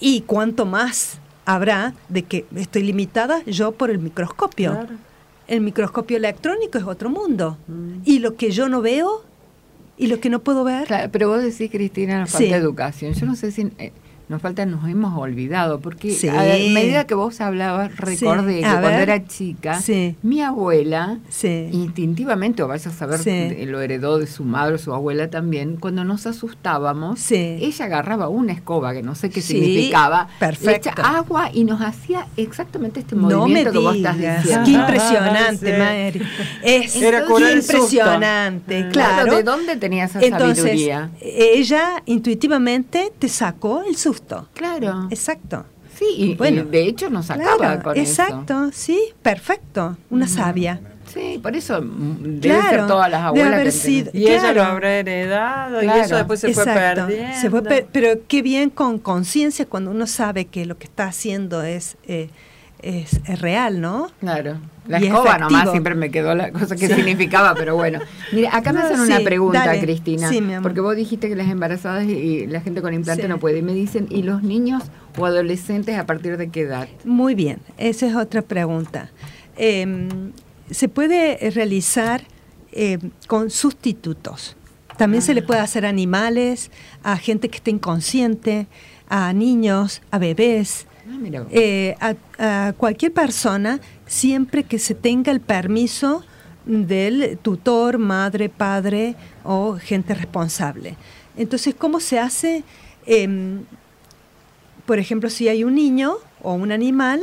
Y cuanto más habrá de que estoy limitada yo por el microscopio. Claro. El microscopio electrónico es otro mundo. Mm. Y lo que yo no veo y lo que no puedo ver. Claro, pero vos decís, Cristina, Sí. falta educación. Yo no sé si eh, nos falta, nos hemos olvidado, porque Sí. a medida que vos hablabas, recordé Sí, que a cuando ver. era chica, Sí. mi abuela, Sí. instintivamente, o vaya a saber, Sí. eh, lo heredó de su madre o su abuela también, cuando nos asustábamos, Sí. ella agarraba una escoba, que no sé qué Sí, significaba, le perfecto. echa agua y nos hacía exactamente este No me movimiento que vos estás diciendo. qué impresionante, Sí. Mary. Es Era susto. impresionante, Ah. claro. ¿De dónde tenía esa Entonces, sabiduría? ella intuitivamente te sacó el susto. Claro. Exacto. Sí, y, Bueno, y de hecho nos sacaba Claro, con eso. exacto, sí, perfecto. Una sabia. Sí, por eso mm, debe Claro, ser todas las debe abuelas haber que sido- Y ella lo Claro. habrá heredado y Claro. eso después se fue Exacto. perdiendo. Se fue per- pero qué bien con conciencia cuando uno sabe que lo que está haciendo es eh, es, es real, ¿no? Claro. La escoba nomás siempre me quedó la cosa que significaba, pero bueno. Mira, acá me hacen una pregunta, dale. Cristina. Sí, mi amor. Porque vos dijiste que las embarazadas y, y la gente con implante no puede. Y me dicen, ¿y los niños o adolescentes a partir de qué edad? Muy bien, esa es otra pregunta. Eh, se puede realizar eh, con sustitutos. También se le puede hacer a animales, a gente que esté inconsciente, a niños, a bebés, Ah, eh, a, cualquier persona, siempre que se tenga el permiso del tutor, madre, padre o gente responsable. Entonces, ¿cómo se hace? Em, por ejemplo, si hay un niño o un animal,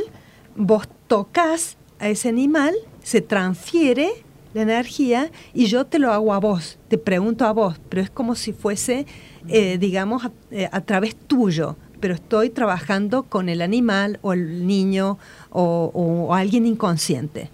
vos tocas a ese animal, se transfiere la energía y yo te lo hago a vos, te pregunto a vos, pero es como si fuese, eh, digamos, eh, a través tuyo, pero estoy trabajando con el animal o el niño o, alguien inconsciente.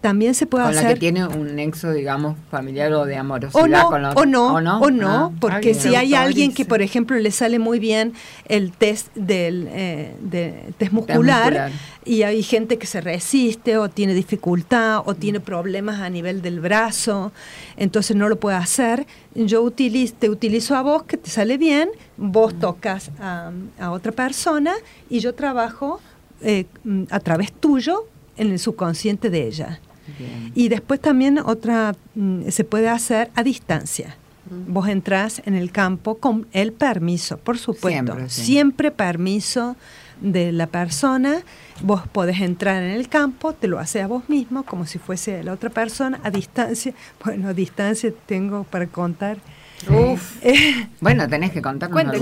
También se puede con la hacer... que tiene un nexo, digamos, familiar o de O amorosidad no, con la o no, o no, Ah, porque si hay alguien que, por ejemplo, le sale muy bien el test del eh, de- test muscular, muscular. y hay gente que se resiste o tiene dificultad o tiene problemas a nivel del brazo, entonces no lo puede hacer. Yo utilizo, te utilizo a vos que te sale bien, vos tocas a, a otra persona y yo trabajo eh, mm, a través tuyo en el subconsciente de ella. Bien. Y después también otra mm, se puede hacer a distancia. Vos entrás en el campo con el permiso, por supuesto. Siempre, sí. Siempre permiso de la persona. Vos podés entrar en el campo, te lo haces a vos mismo, como si fuese la otra persona, a distancia. Bueno, a distancia tengo para contar. Uf. Eh, Bueno, tenés que contarnos. Cuente,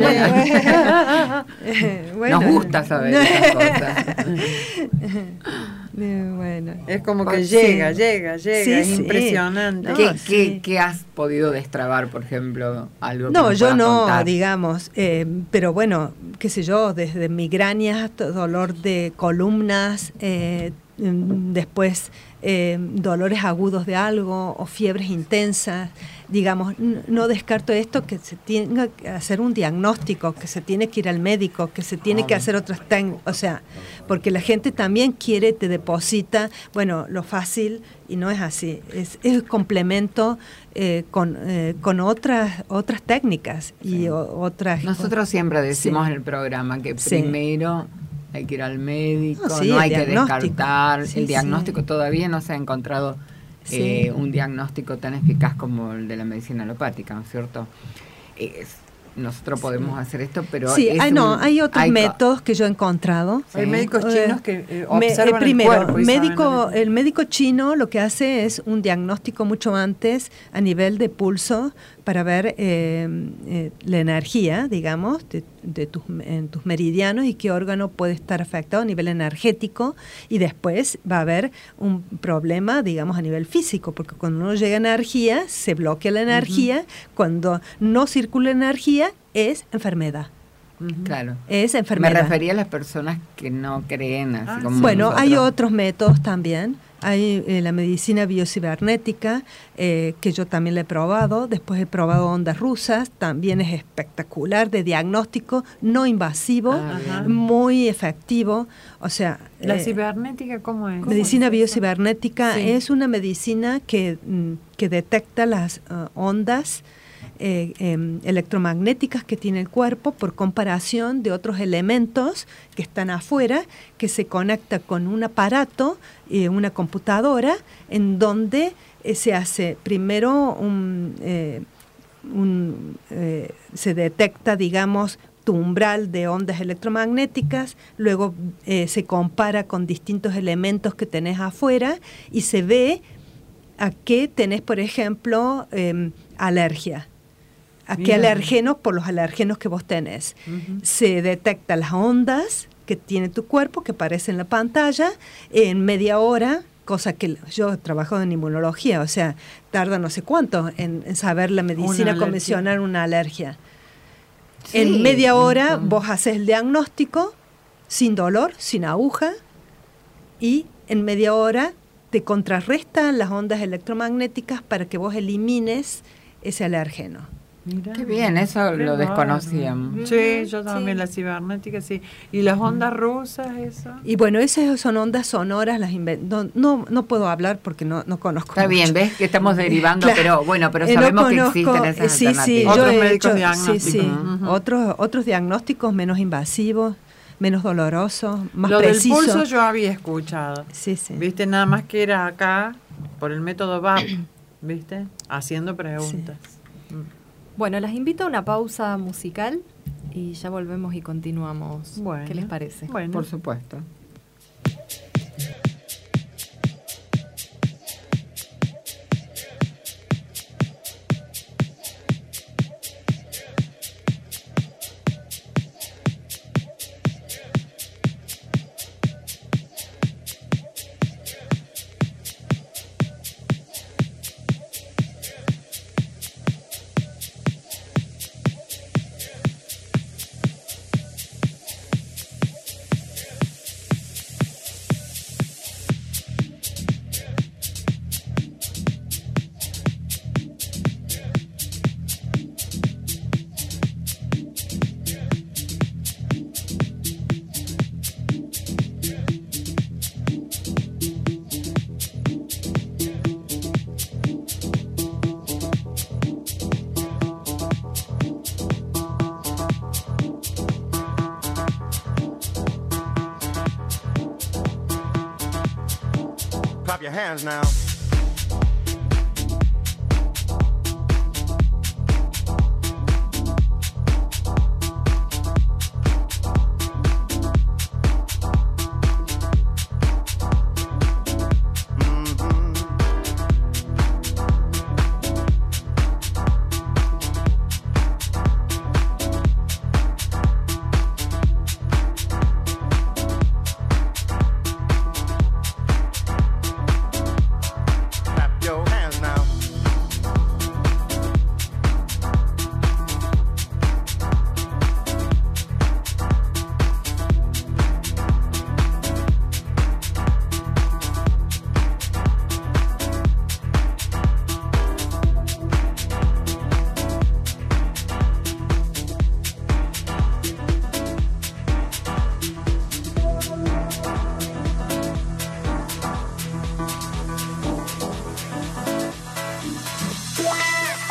eh, bueno. Nos gusta saber esas cosas. Eh, bueno. Es como que Sí. llega, llega, llega, Sí, es sí. impresionante. No, ¿Qué, sí. qué- qué has podido destrabar, por ejemplo? Algo No, yo no, contar? digamos, eh, pero bueno, qué sé yo, desde migrañas, to- dolor de columnas, eh, después eh, dolores agudos de algo o fiebres intensas, digamos, no descarto esto que se tenga que hacer un diagnóstico, que se tiene que ir al médico, que se tiene que hacer otras técnicas, o sea, porque la gente también quiere, te deposita, bueno, lo fácil y no es así, es, es complemento eh, con, eh, con otras otras técnicas y o- otras... Nosotros siempre decimos Sí. en el programa que Sí. Hay que ir al médico, No, no, sí, hay que descartar. Sí, el diagnóstico sí. todavía no se ha encontrado Sí. eh, un diagnóstico tan eficaz como el de la medicina alopática, ¿no es cierto? Es- nosotros podemos hacer esto, pero sí, es hay, no, un- hay otros hay métodos que yo he encontrado. Hay médicos Eh, chinos que eh, Me- observan eh, primero, el cuerpo. y médico, el médico chino lo que hace es un diagnóstico mucho antes a nivel de pulso para ver eh, eh, la energía, digamos, de, de tus, en tus meridianos y qué órgano puede estar afectado a nivel energético y después va a haber un problema, digamos, a nivel físico, porque cuando no llega energía, se bloquea la energía, cuando no circula energía, es enfermedad. Claro. Es Me enfermedad. refería a las personas que no creen así Ah, como. Bueno, hay otros métodos también. Hay eh, la medicina biocibernética, eh, que yo también la he probado. Después he probado ondas rusas, también es espectacular, de diagnóstico no invasivo, Ah, muy efectivo. O sea, ¿La eh, cibernética cómo es? medicina biocibernética Sí. es una medicina que, mm, que detecta las ah, ondas eh, em, electromagnéticas que tiene el cuerpo por comparación de otros elementos que están afuera, que se conecta con un aparato, eh, una computadora, en donde eh, se hace primero un, eh, se detecta, digamos, tu umbral de ondas electromagnéticas, luego se compara con distintos elementos que tenés afuera y se ve a qué tenés, por ejemplo, em, alergia. ¿A qué Mira. alergenos? Por los alergenos que vos tenés. Se detecta las ondas que tiene tu cuerpo, que aparecen en la pantalla, en media hora, cosa que yo trabajo en inmunología, o sea, tarda no sé cuánto en, en saber la medicina convencional una alergia. Sí, en media hora vos haces el diagnóstico sin dolor, sin aguja, y en media hora te contrarrestan las ondas electromagnéticas para que vos elimines ese alérgeno. Mira. Qué bien, eso Qué lo desconocíamos. Sí, yo también, Sí. la cibernética, sí. ¿Y las ondas rusas, eso? Y bueno, esas son ondas sonoras, las inven- no, no, no puedo hablar porque no, no conozco. Está bien, mucho. ves que estamos derivando, Claro. pero bueno, pero Eh, no sabemos conozco- que existen esas sí, sí, alternativas. yo Otros he médicos hecho- diagnósticos. Sí, sí. Ujú. otros, otros diagnósticos menos invasivos, menos dolorosos, más Lo precisos. del pulso yo había escuchado. Sí, sí. ¿Viste? Nada más que era acá, por el método VAP, ¿viste? Haciendo preguntas. Bueno, las invito a una pausa musical y ya volvemos y continuamos. Bueno. ¿Qué les parece? Bueno, Por supuesto. Hands now.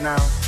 now.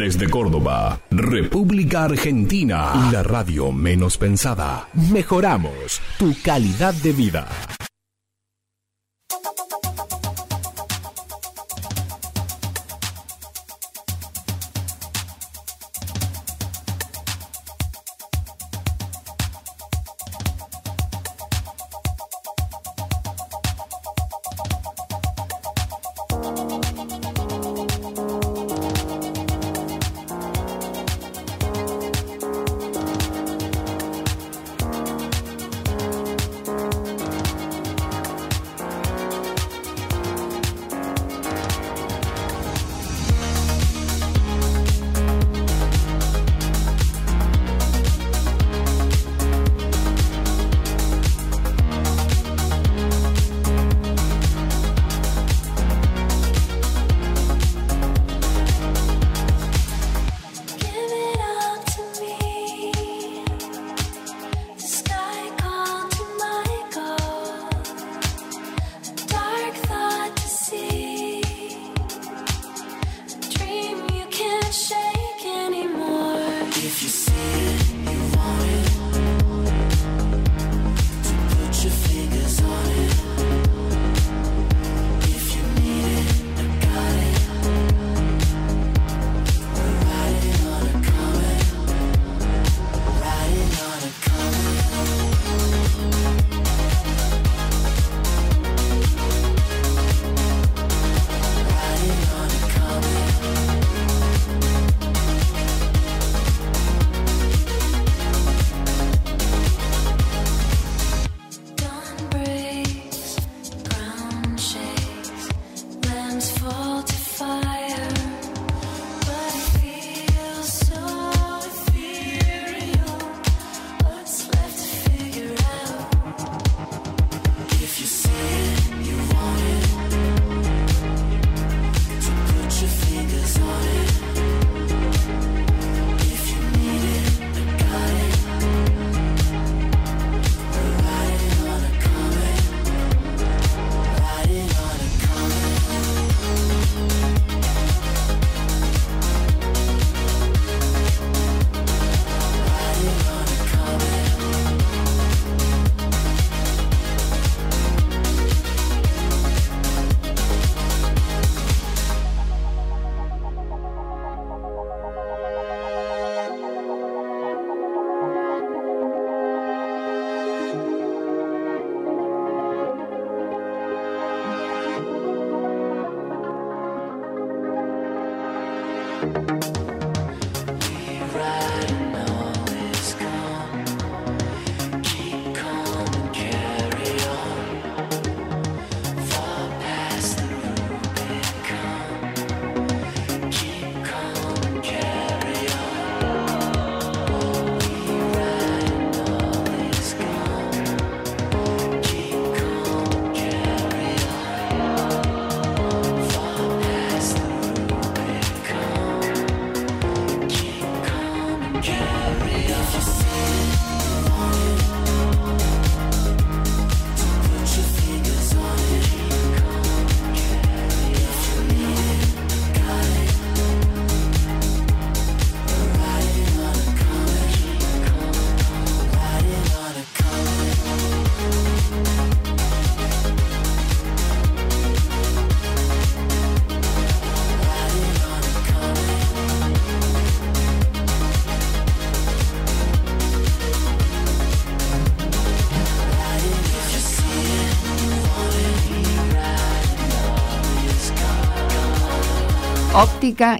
Desde Córdoba, República Argentina, la radio menos pensada. Mejoramos tu calidad de vida.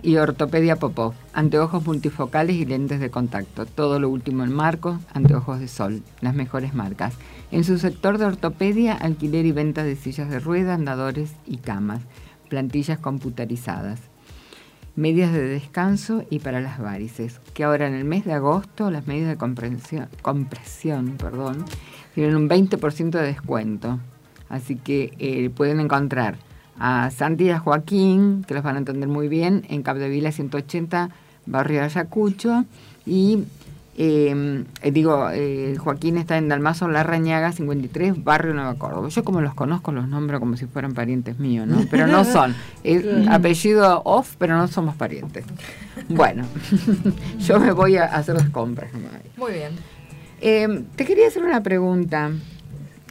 Y ortopedia Popov, anteojos multifocales y lentes de contacto. Todo lo último en marcos, anteojos de sol, las mejores marcas. En su sector de ortopedia, alquiler y venta de sillas de rueda, andadores y camas, plantillas computarizadas, medias de descanso y para las varices, que ahora en el mes de agosto las medidas de compresión, compresión perdón, tienen un 20% de descuento. Así que eh, pueden encontrar a Santi y a Joaquín, que los van a entender muy bien, en Capdevila 180, barrio Ayacucho, y Eh, eh, digo, eh, Joaquín está en Dalmazo Larrañaga 53, Barrio Nueva Córdoba. Yo como los conozco los nombro como si fueran parientes míos, ¿no? Pero no son. Es apellido off, pero no somos parientes. Bueno, yo me voy a hacer las compras. nomás. Muy bien. Eh, te quería hacer una pregunta.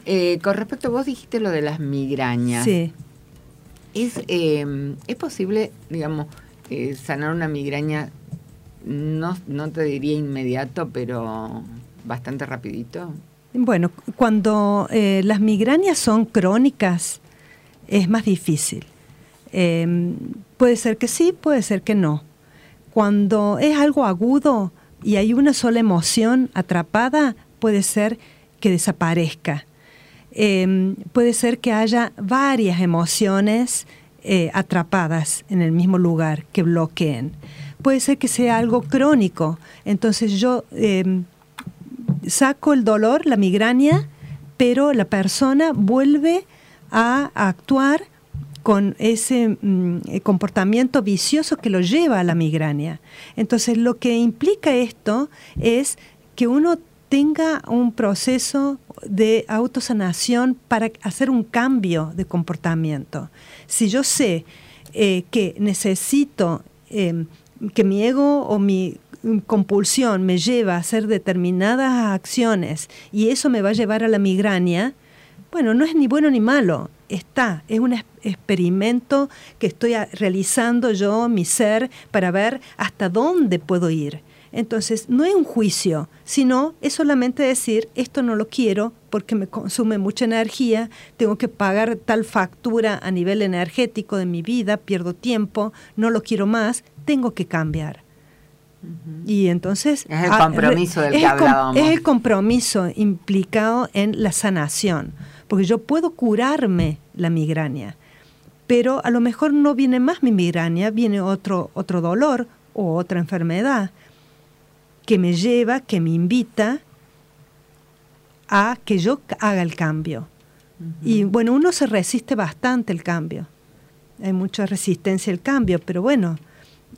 Eh, con respecto, vos dijiste lo de las migrañas. Sí. ¿Es, eh, ¿Es posible, digamos, eh, sanar una migraña, no, no te diría inmediato, pero bastante rapidito? Bueno, cuando eh, las migrañas son crónicas es más difícil. Eh, puede ser que sí, puede ser que no. Cuando es algo agudo y hay una sola emoción atrapada, puede ser que desaparezca. Eh, puede ser que haya varias emociones eh, atrapadas en el mismo lugar que bloqueen. Puede ser que sea algo crónico. Entonces yo eh, saco el dolor, la migraña, pero la persona vuelve a actuar con ese mm, eh, comportamiento vicioso que lo lleva a la migraña. Entonces lo que implica esto es que uno tenga un proceso de autosanación para hacer un cambio de comportamiento. Si yo sé eh, que necesito eh, que mi ego o mi compulsión me lleva a hacer determinadas acciones y eso me va a llevar a la migraña, bueno, no es ni bueno ni malo, está, es un experimento que estoy realizando yo, mi ser, para ver hasta dónde puedo ir. Entonces, no es un juicio, sino es solamente decir, esto no lo quiero porque me consume mucha energía, tengo que pagar tal factura a nivel energético de mi vida, pierdo tiempo, no lo quiero más, tengo que cambiar. Y entonces... Es el ah, compromiso del que hablábamos. Es el compromiso implicado en la sanación, porque yo puedo curarme la migraña, pero a lo mejor no viene más mi migraña, viene otro, otro dolor o otra enfermedad que me lleva, que me invita a que yo haga el cambio. Y bueno, uno se resiste bastante el cambio. Hay mucha resistencia al cambio, pero bueno,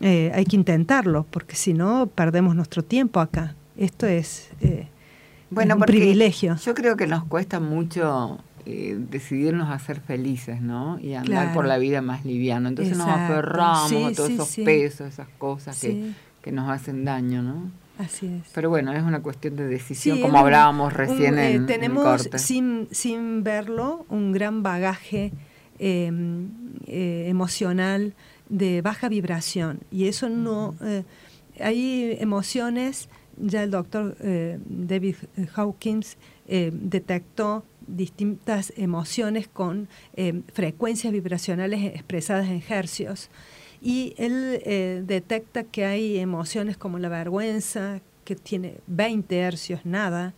eh, hay que intentarlo, porque si no, perdemos nuestro tiempo acá. Esto es eh, Bueno, un privilegio. Yo creo que nos cuesta mucho eh, decidirnos a ser felices, ¿no? Y andar Claro. por la vida más liviano. Entonces nos aferramos Sí, a todos sí, esos sí. pesos, esas cosas que, que nos hacen daño, ¿no? Así es. Pero bueno, es una cuestión de decisión, Sí, como un- hablábamos recién un, eh, en, en el tenemos, corte. sin, sin verlo, un gran bagaje eh, eh, emocional de baja vibración. Y eso no... eh, hay emociones, ya el doctor eh, David Hawkins eh, detectó distintas emociones con eh, frecuencias vibracionales expresadas en hercios. Y él eh, detecta que hay emociones como la vergüenza, que tiene 20 hercios, nada,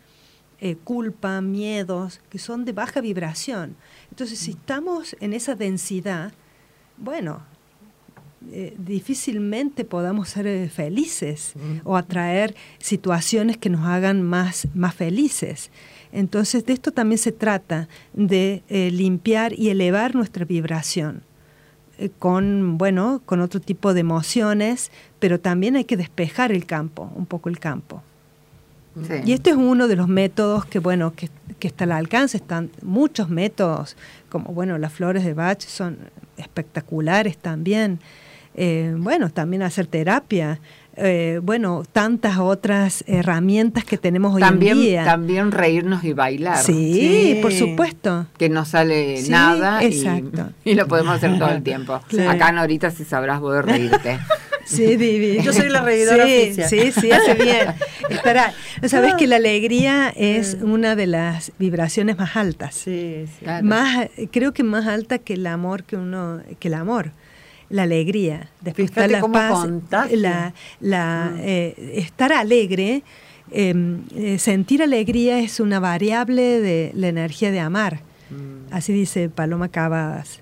eh, culpa, miedos, que son de baja vibración. Entonces, si estamos en esa densidad, bueno, eh, difícilmente podamos ser eh, felices o atraer situaciones que nos hagan más, más felices. Entonces, de esto también se trata, de limpiar y elevar nuestra vibración con, bueno, con otro tipo de emociones, pero también hay que despejar el campo, un poco el campo. Sí. Y este es uno de los métodos que, bueno, que, que está al alcance, están muchos métodos, como, bueno, las flores de Bach son espectaculares también. Eh, bueno, también hacer terapia, eh, bueno, tantas otras herramientas que tenemos hoy también, en día. también reírnos y bailar. Sí, Sí. por supuesto. Que no sale Sí, nada y- exacto. Y, lo podemos hacer todo el tiempo. Claro. Acá, Norita, si sabrás vos de reírte. Sí, Vivi. Yo soy la reidora sí, oficial. Sí, sí, hace bien. Estará. Sabes que la alegría es una de las vibraciones más altas. Sí, sí. Claro. Más, creo que más alta que el amor que uno, que el amor. La alegría. Está la paz. La, la, eh, estar alegre, eh, eh, sentir alegría es una variable de la energía de amar. Mm. Así dice Paloma Cavadas.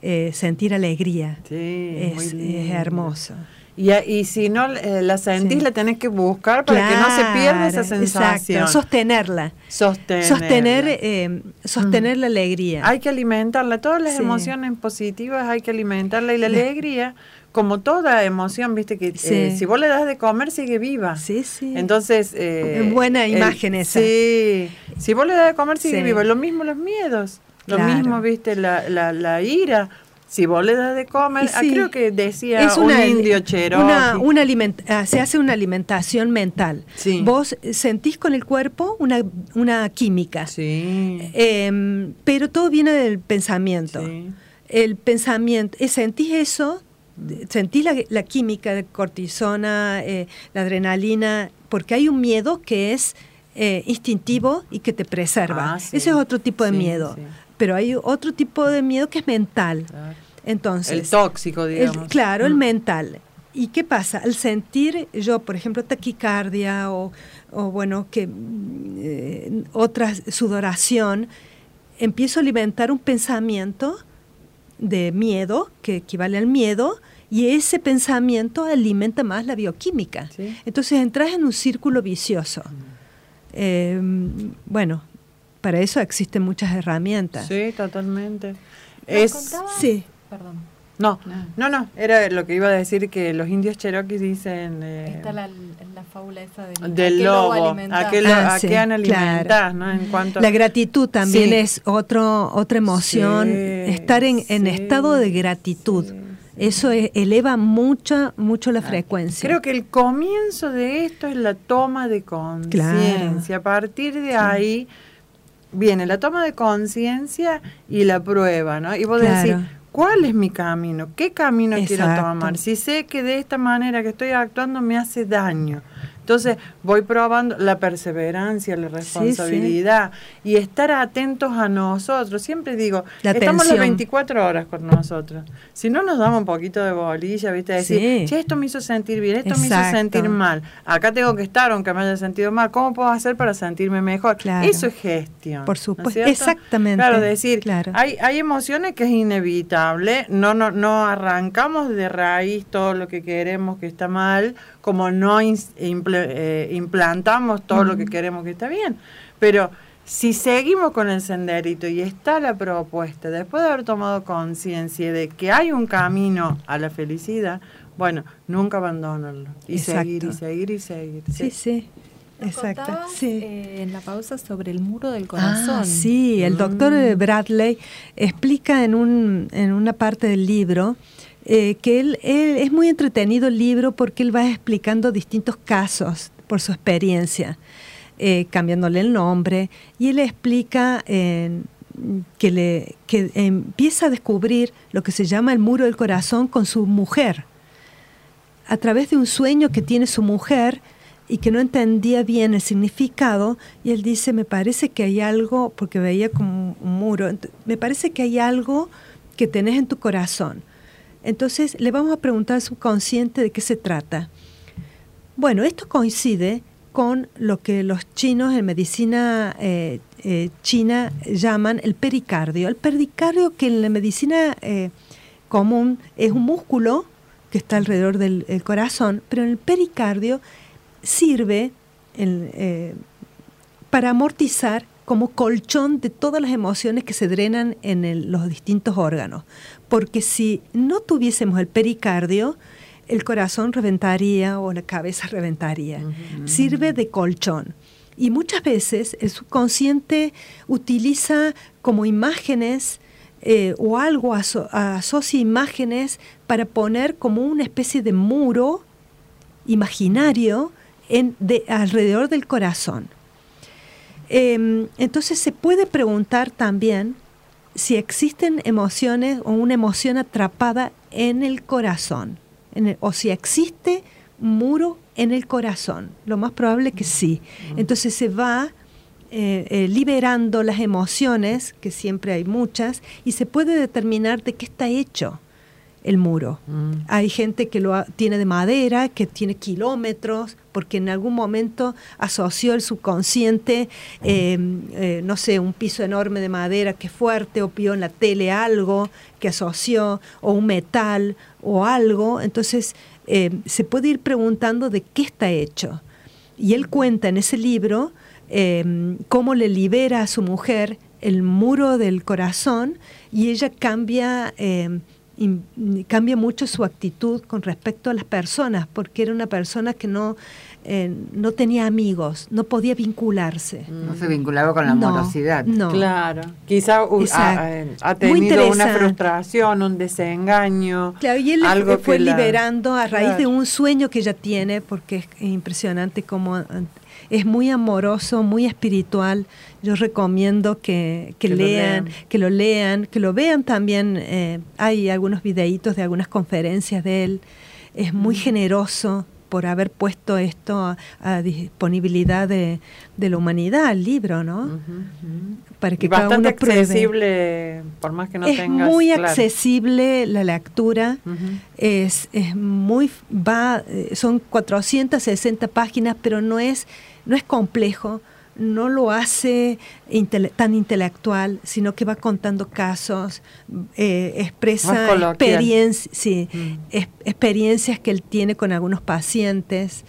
Eh, sentir alegría. Sí, es, es hermoso. Y, y si no eh, la sentís, Sí. la tenés que buscar para que no se pierda esa sensación. Exacto, sostenerla. Sostenerla. Sostener, eh, sostener la alegría. Hay que alimentarla. Todas las Sí. emociones positivas hay que alimentarla. Y la alegría, como toda emoción, viste que Sí. eh, si vos le das de comer sigue viva. Sí, sí. Entonces, eh, Buena imagen esa. Sí, si vos le das de comer sigue viva. Lo mismo los miedos, lo Claro. mismo, viste, la, la, la ira. Si vos le das de comer, ah, creo que decía es un una, indio cherokee. una, una aliment- ah, se hace una alimentación mental. Sí. Vos sentís con el cuerpo una, una química. Sí, Em, pero todo viene del pensamiento. sí. El pensamiento, eh, sentís eso, sentís la, la química de cortisona, eh, la adrenalina, porque hay un miedo que es eh, instintivo y que te preserva. Ah. Ese es otro tipo de miedo. Pero hay otro tipo de miedo que es mental. Entonces, El tóxico, el- digamos. claro, el Mm. mental. ¿Y qué pasa? Al sentir yo, por ejemplo, taquicardia o, o, bueno, que mm, eh, otra sudoración, empiezo a alimentar un pensamiento de miedo, que equivale al miedo, y ese pensamiento alimenta más la bioquímica. Sí. Entonces entras en un círculo vicioso. Eh, bueno, para eso existen muchas herramientas. Sí, totalmente. Es, contaba- Sí. Perdón. no, No. no, no, era lo que iba a decir que los indios cherokees dicen eh, Está la, la fábula esa del, del ¿a qué lobo, a qué, lo- Ah, a sí, qué han alimentás, claro. ¿no? En cuanto La gratitud también Sí. es otro, otra emoción, Sí, estar en, en estado de gratitud. sí, Eso eleva mucho, mucho la frecuencia. Creo que el comienzo de esto es la toma de conciencia. A partir de ahí viene la toma de conciencia y la prueba, ¿no? Y vos Claro. decís, ¿cuál es mi camino? ¿Qué camino quiero tomar? Si sé que de esta manera que estoy actuando me hace daño. Entonces voy probando la perseverancia, la responsabilidad y estar atentos a nosotros. Siempre digo, La estamos las atención. 24 horas con nosotros. Si no nos damos un poquito de bolilla, ¿viste? Decir, Sí. che, esto me hizo sentir bien, esto me hizo sentir mal. Acá tengo que estar aunque me haya sentido mal. ¿Cómo puedo hacer para sentirme mejor? Claro. Eso es gestión. Por ¿no es supuesto. Exactamente. Claro, decir, Claro. hay, hay emociones que es inevitable. No, no, no arrancamos de raíz todo lo que queremos que está mal, como no imple- eh, implantamos todo lo que queremos que está bien. Pero si seguimos con el senderito y está la propuesta, después de haber tomado conciencia de que hay un camino a la felicidad, bueno, nunca abandonarlo. Y Exacto. seguir, y seguir, y seguir. Sí, sí. Exacto. contabas, Sí. eh, en la pausa sobre el muro del corazón. Ah, sí, el doctor eh, Bradley explica en, un, en una parte del libro eh, que él, él- es muy entretenido el libro porque él va explicando distintos casos por su experiencia, eh, cambiándole el nombre, y él explica eh, que, le, que empieza a descubrir lo que se llama el muro del corazón con su mujer a través de un sueño que tiene su mujer y que no entendía bien el significado, y él dice, me parece que hay algo, porque veía como un muro, me parece que hay algo que tenés en tu corazón. Entonces le vamos a preguntar al subconsciente de qué se trata. Bueno, esto coincide con lo que los chinos en medicina eh, eh, china llaman el pericardio. El pericardio que en la medicina eh, común es un músculo que está alrededor del el corazón, pero en el pericardio sirve para amortizar como colchón de todas las emociones que se drenan en los distintos órganos. Porque si no tuviésemos el pericardio, el corazón reventaría o la cabeza reventaría. Sirve de colchón. Y muchas veces el subconsciente utiliza como imágenes eh, o algo, aso- asocia imágenes para poner como una especie de muro imaginario en, de, alrededor del corazón. Em, entonces se puede preguntar también si existen emociones o una emoción atrapada en el corazón, en el- o si existe un muro en el corazón. Lo más probable que sí. Entonces se va eh, eh, liberando las emociones, que siempre hay muchas, y se puede determinar de qué está hecho el muro. Mm. Hay gente que lo tiene de madera, que tiene kilómetros, porque en algún momento asoció el subconsciente, eh, eh, no sé, un piso enorme de madera que es fuerte, o vio en la tele algo que asoció, o un metal, o algo. Entonces, eh, se puede ir preguntando de qué está hecho. Y él cuenta en ese libro eh, cómo le libera a su mujer el muro del corazón y ella cambia cambia mucho su actitud con respecto a las personas, porque era una persona que no, eh, no tenía amigos, no podía vincularse. No se vinculaba con la No, amorosidad. No. Claro, quizá uh, ha, eh, ha Muy tenido una frustración, un desengaño. Claro, y él algo fue que la- liberando a raíz Claro. de un sueño que ella tiene, porque es impresionante como eh, es muy amoroso, muy espiritual. Yo recomiendo que, que lean, lean. que lo lean, que lo vean también. eh, hay algunos videitos de algunas conferencias de él. Es muy generoso por haber puesto esto a, a disponibilidad de, de la humanidad, el libro, ¿no? Ujú. Para que Y cada bastante uno pruebe. accesible, por más que no es tengas. muy claro. accesible la lectura. Ujú. Es, es muy va eh, son 460 páginas pero no es no es complejo no lo hace intele- tan intelectual sino que va contando casos eh, expresa sí, Mm. es- experiencias que él tiene con algunos pacientes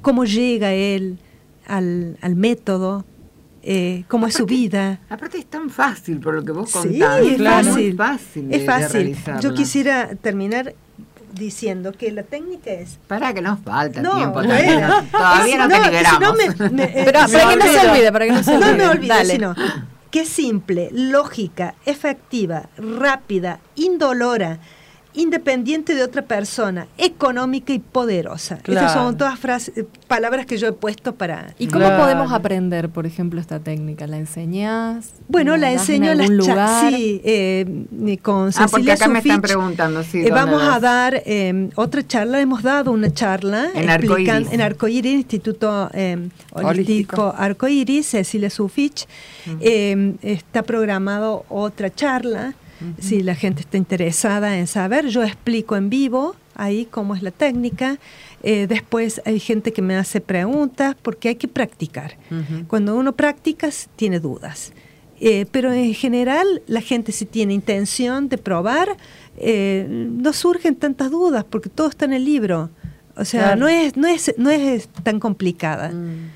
cómo llega él al, al método eh, cómo es su vida Aparte es tan fácil por lo que vos Sí, contás. es Claro. fácil. Muy fácil. de- Es fácil. Yo quisiera terminar diciendo que la técnica es. Para que nos falta No, tiempo bueno. todavía. No, no, te si liberamos. no me- me- eh, Pero para que no se olvide, para que no se olvide. No me olvides, Dale. sino que es simple, lógica, efectiva, rápida, indolora, independiente de otra persona, económica y poderosa. Claro. Estas son todas frases, palabras que yo he puesto para. ¿Y cómo Claro. podemos aprender, por ejemplo, esta técnica? ¿La enseñás? Bueno, la enseño en las lugar? Sí, eh, con Ah, porque Cecilia acá me están preguntando. Sí, Eh, ¿dónde vamos a dar eh, otra charla, hemos dado una charla En Arcoíris. en Arcoíris, Instituto eh, Holístico Holístico. Arcoíris, Cecilia Sufich. Eh, está programado otra charla, si la gente está interesada en saber, yo explico en vivo ahí cómo es la técnica. Eh, después hay gente que me hace preguntas porque hay que practicar. Cuando uno practica, tiene dudas. Eh, pero en general, la gente si tiene intención de probar, eh, no surgen tantas dudas porque todo está en el libro. O sea, Claro. no, es, no, es, no es tan complicada. Mm.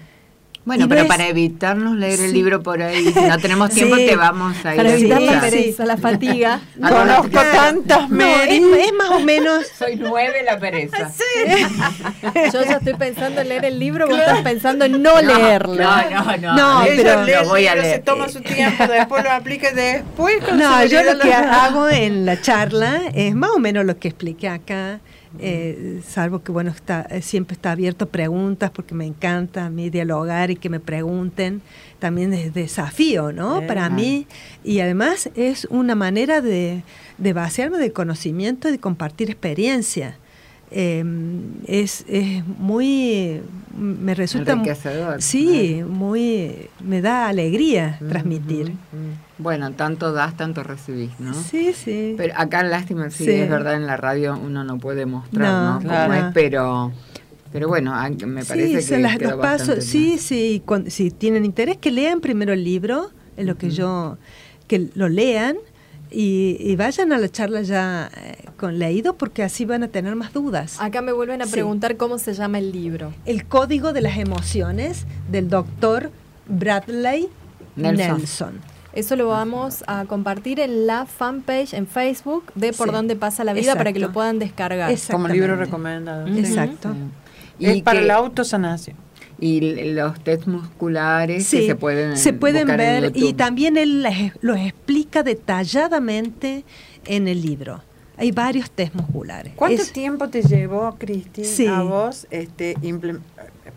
Bueno, pero ves- para evitarnos leer el libro por ahí, si no tenemos tiempo, Sí. te vamos a ir Para evitar la pereza, la fatiga. Conozco tantas No, es, más o menos... Soy nueve la pereza. Yo ya estoy pensando en leer el libro, vos estás pensando en no, leerlo. No, no, no. No, eso pero- lo lee el voy a libro, se leer. toma su tiempo, después lo aplica después. con No, yo lo que lo- hago en la charla es más o menos lo que expliqué acá, eh, salvo que bueno está eh, siempre está abierto a preguntas porque me encanta a mí dialogar y que me pregunten. También es desafío, ¿no? Eh, Para mí y además es una manera de, de vaciarme de conocimiento y de compartir experiencia. Eh, es, es muy me resulta sí muy me da alegría transmitir. Bueno, tanto das, tanto recibís, ¿no? sí sí Pero acá, lástima, sí, Sí. es verdad, en la radio uno no puede mostrar, No, ¿no? Cómo claro. es, pero, pero bueno, me parece sí, que las, los pasos, sí, sí, cuan- si tienen interés que lean primero el libro, es lo que yo, que lo lean y, y vayan a la charla ya eh, con leído porque así van a tener más dudas. Acá me vuelven a Sí. preguntar cómo se llama el libro. El código de las emociones del doctor Bradley Nelson. Nelson. Eso lo vamos a compartir en la fanpage en Facebook de Por Sí. Dónde Pasa la Vida para que lo puedan descargar. Exacto. Como libro recomendado. Sí. Exacto. Es Y para que- la autosanación. Y los test musculares que Sí, se pueden se pueden ver y también él les- los explica detalladamente en el libro. Hay varios test musculares. ¿Cuánto Es- tiempo te llevó, Cristina, Sí. a vos? Este,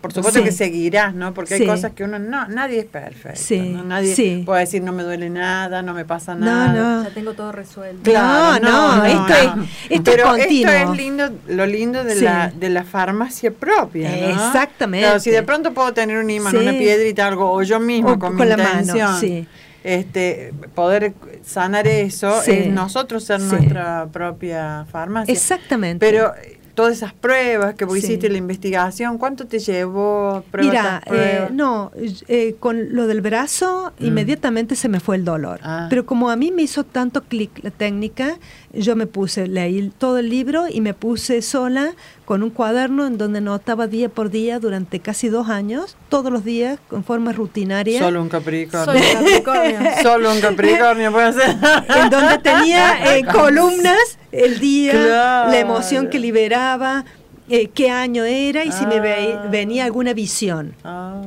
por supuesto Sí. que seguirás, ¿no? Porque Sí. hay cosas que uno no, nadie es perfecto. Sí, ¿no? Nadie sí. puede decir no me duele nada, no me pasa No, nada. no. Ya tengo todo resuelto. Claro, No, no, esto es- esto es Pero continuo. esto es lindo, lo lindo de, Sí. la, de la farmacia propia, ¿no? Exactamente. Claro, si de pronto puedo tener un imán, Sí. una piedrita, algo, o yo mismo O con, con mi la mano, sí. este, poder sanar eso, Sí. es nosotros ser Sí. nuestra propia farmacia. Exactamente. Pero todas esas pruebas que vos Sí. hiciste, la investigación, ¿cuánto te llevó? Mira, eh, no, eh, con lo del brazo Mm. inmediatamente se me fue el dolor. Ah. Pero como a mí me hizo tanto clic la técnica, yo me puse, leí todo el libro y me puse sola con un cuaderno en donde notaba día por día durante casi dos años, todos los días, con forma rutinaria. Solo un Capricornio. Solo Capricornio. Solo un Capricornio puede ser. en donde tenía eh, columnas el día, Claro. la emoción que liberaba, eh, qué año era y si me ve- Ah. venía alguna visión. Ah.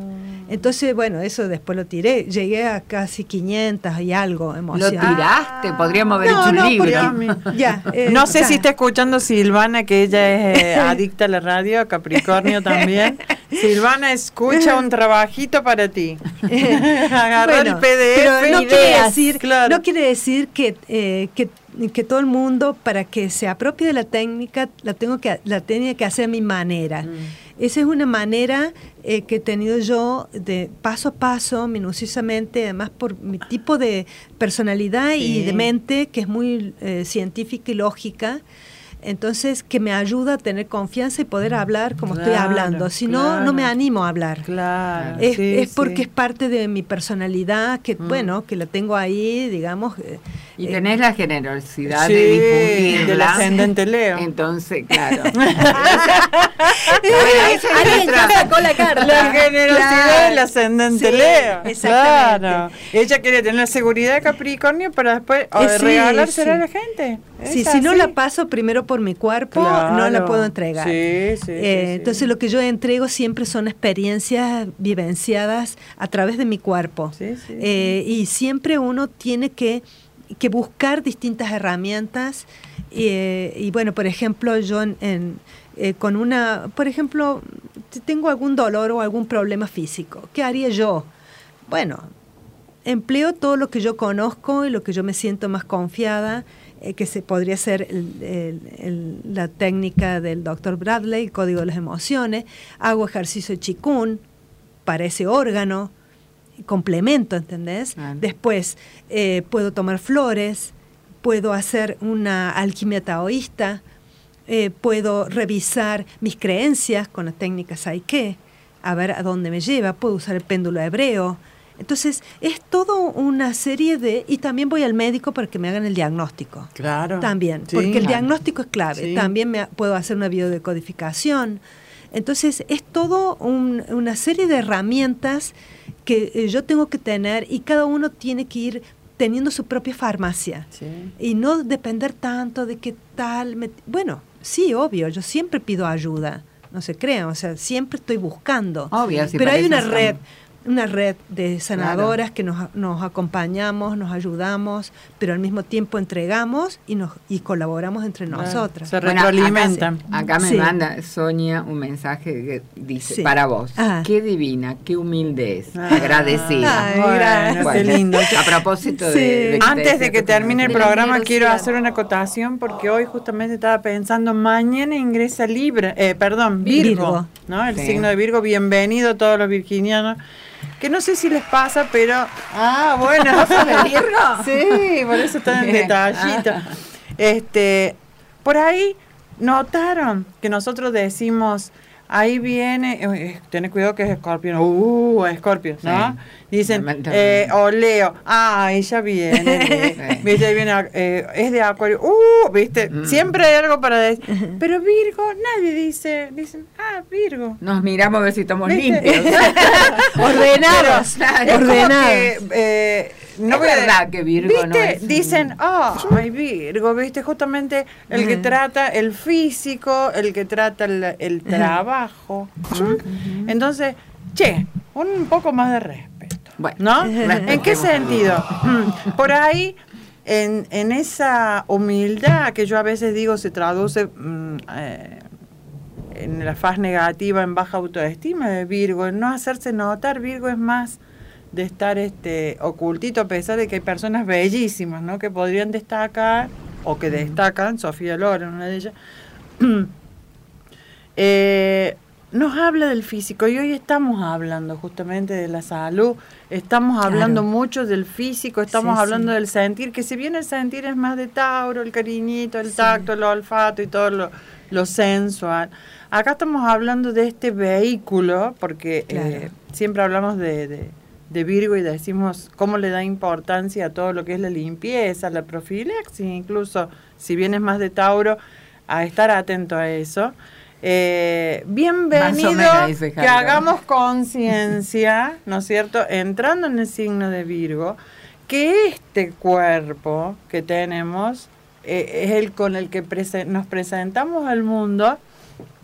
Entonces, bueno, eso después lo tiré. Llegué a casi 500 y algo Lo emociones. tiraste, podríamos haber No, hecho un no, libro. porque- ya, eh, No sé ya. si está escuchando Silvana, que ella es eh, adicta a la radio, Capricornio también. Silvana, escucha un trabajito para ti. Agarra el Bueno, PDF. pero no quiere ideas, decir, claro. no quiere decir que, eh, que, que todo el mundo, para que se apropie de la técnica, la tengo que la tenía que hacer a mi manera. Mm. Esa es una manera eh, que he tenido yo de paso a paso, minuciosamente, además por mi tipo de personalidad y de mente, que es muy eh, científica y lógica. Entonces, que me ayuda a tener confianza y poder hablar como estoy hablando. Si no, no me animo a hablar. Claro. Es, sí, es porque sí. es parte de mi personalidad, que Mm. bueno, que la tengo ahí, digamos. eh, Y eh, tenés la generosidad Sí, de difundirla. del ascendente Leo. Entonces, claro. Es Alguien ya sacó la carta. La generosidad Claro. del ascendente Sí, Leo. exactamente. Claro. Ella quiere tener la seguridad de Capricornio para después o, Eh, sí, regalársela sí. a la gente. sí, Es si no así. la paso primero por mi cuerpo, no la Claro. puedo entregar. Sí, sí, Eh, sí. Entonces lo que yo entrego siempre son experiencias vivenciadas a través de mi cuerpo. Eh, y siempre uno tiene que, que buscar distintas herramientas. eh, y bueno, por ejemplo, yo en, en, eh, con una, por ejemplo, tengo algún dolor o algún problema físico, ¿qué haría yo? Bueno, empleo todo lo que yo conozco y lo que yo me siento más confiada, eh, que se podría ser el- el- el- la técnica del doctor Bradley, el código de las emociones, hago ejercicio de chikun para ese órgano, complemento, ¿entendés? Después eh, puedo tomar flores, puedo hacer una alquimia taoísta, eh, puedo revisar mis creencias con la técnica Saike, a ver a dónde me lleva, puedo usar el péndulo hebreo. Entonces, es todo una serie de... Y también voy al médico para que me hagan el diagnóstico. Claro. También, Sí. porque el diagnóstico es clave. Sí. También me, puedo hacer una biodecodificación. Entonces, es todo un- una serie de herramientas que eh, yo tengo que tener y cada uno tiene que ir teniendo su propia farmacia Sí. y no depender tanto de qué tal. me- bueno, sí, obvio, yo siempre pido ayuda, no se crean, o sea, siempre estoy buscando. Obvio, si Pero hay una red. Una red de sanadoras que nos, nos acompañamos, nos ayudamos, pero al mismo tiempo entregamos y nos y colaboramos entre Claro. nosotras. Se Bueno, acá retroalimentan. se- Acá, me Sí. manda Sonia un mensaje que dice, Sí. para vos, Ah. qué divina, qué humilde es, Ah. agradecida. Ay, Bueno, qué lindo. A propósito de- Sí. de... Antes de que termine el programa, quiero hacer una acotación porque hoy justamente estaba pensando, mañana ingresa Libra, eh, perdón, Virgo, Virgo. ¿no? El Sí. signo de Virgo, bienvenido a todos los virginianos. Que no sé si les pasa, pero. Ah, bueno. Sí, por eso están en detallito. Este, por ahí notaron que nosotros decimos, ahí viene, eh, tenés cuidado que es Escorpio, uh, Escorpio, ¿no? Sí. Dicen, eh, o Leo, ah, ella viene, viste, viene, eh, es de Acuario, uh, viste, Mm. siempre hay algo para decir, pero Virgo, nadie dice, dicen, ah, Virgo. Nos miramos a ver si estamos ¿Viste? limpios. Ordenados. Es ordenados. que, eh, no Es verdad que Virgo no es Dicen, ah, ay, Virgo, ¿viste? Justamente el que trata el físico, el que trata el, el trabajo. ¿Mm? Entonces, che, un poco más de respeto. Bueno, ¿No? ¿En qué sentido? Mm, Por ahí, en, en esa humildad que yo a veces digo se traduce mm, eh, en la faz negativa, en baja autoestima de Virgo, en no hacerse notar, Virgo es más de estar este ocultito a pesar de que hay personas bellísimas, ¿no? Que podrían destacar o que destacan, Sofía Loren, una de ellas. Eh, nos habla del físico y hoy estamos hablando justamente de la salud, estamos hablando Claro. mucho del físico, estamos Sí, hablando sí. del sentir, que si bien el sentir es más de Tauro, el cariñito, el tacto, el olfato y todo lo, lo sensual, acá estamos hablando de este vehículo, porque Claro. eh, siempre hablamos de, de- de Virgo y decimos cómo le da importancia a todo lo que es la limpieza, la profilaxis, incluso si bien es más de Tauro, a estar atento a eso. Eh, bienvenido menos, que hagamos conciencia, ¿no es cierto? Entrando en el signo de Virgo, que este cuerpo que tenemos eh, es el con el que prese- nos presentamos al mundo,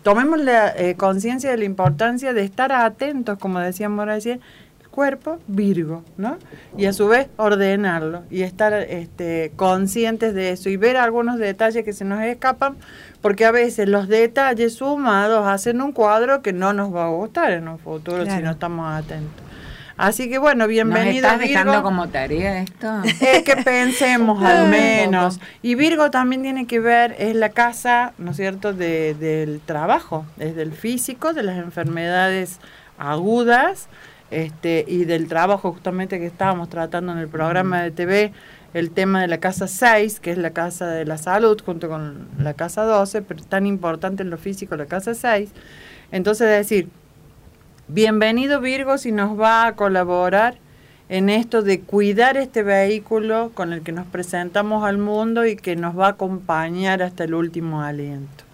tomemos la eh, conciencia de la importancia de estar atentos, como decíamos recién, el cuerpo Virgo, ¿no? Y a su vez ordenarlo y estar este, conscientes de eso y ver algunos detalles que se nos escapan, porque a veces los detalles sumados hacen un cuadro que no nos va a gustar en un futuro si no estamos atentos. Así que bueno, ¿Nos bienvenido estás dejando como tarea esto? Es que pensemos al menos. Y Virgo también tiene que ver, es la casa, ¿no es cierto?, de, del trabajo, es del físico, de las enfermedades agudas este, y del trabajo justamente que estábamos tratando en el programa de TV, el tema de la casa 6, que es la casa de la salud, junto con la casa 12, pero tan importante en lo físico la casa 6. Entonces, es decir, Bienvenido Virgo si nos va a colaborar en esto de cuidar este vehículo con el que nos presentamos al mundo y que nos va a acompañar hasta el último aliento.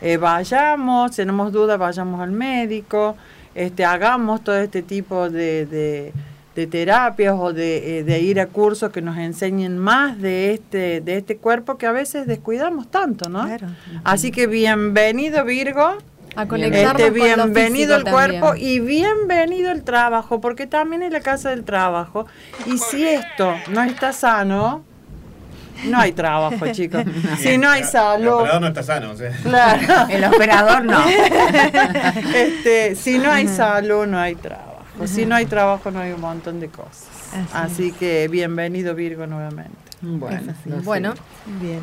Eh, vayamos, tenemos dudas, vayamos al médico, este, hagamos todo este tipo de, de- de terapias o de, eh, de ir a cursos que nos enseñen más de este, de este cuerpo que a veces descuidamos tanto, ¿no? Claro. Así que bienvenido Virgo. A conectarnos Este, con lo bienvenido el también. cuerpo y bienvenido el trabajo, porque también es la casa del trabajo. Y si esto no está sano, no hay trabajo, chicos. si no hay El salud, operador no está sano, o sea. claro. El operador no. Este, si no hay salud, no hay trabajo. Si no hay trabajo, no hay un montón de cosas. Así Así que bienvenido Virgo nuevamente. Bueno. Bueno, Bien.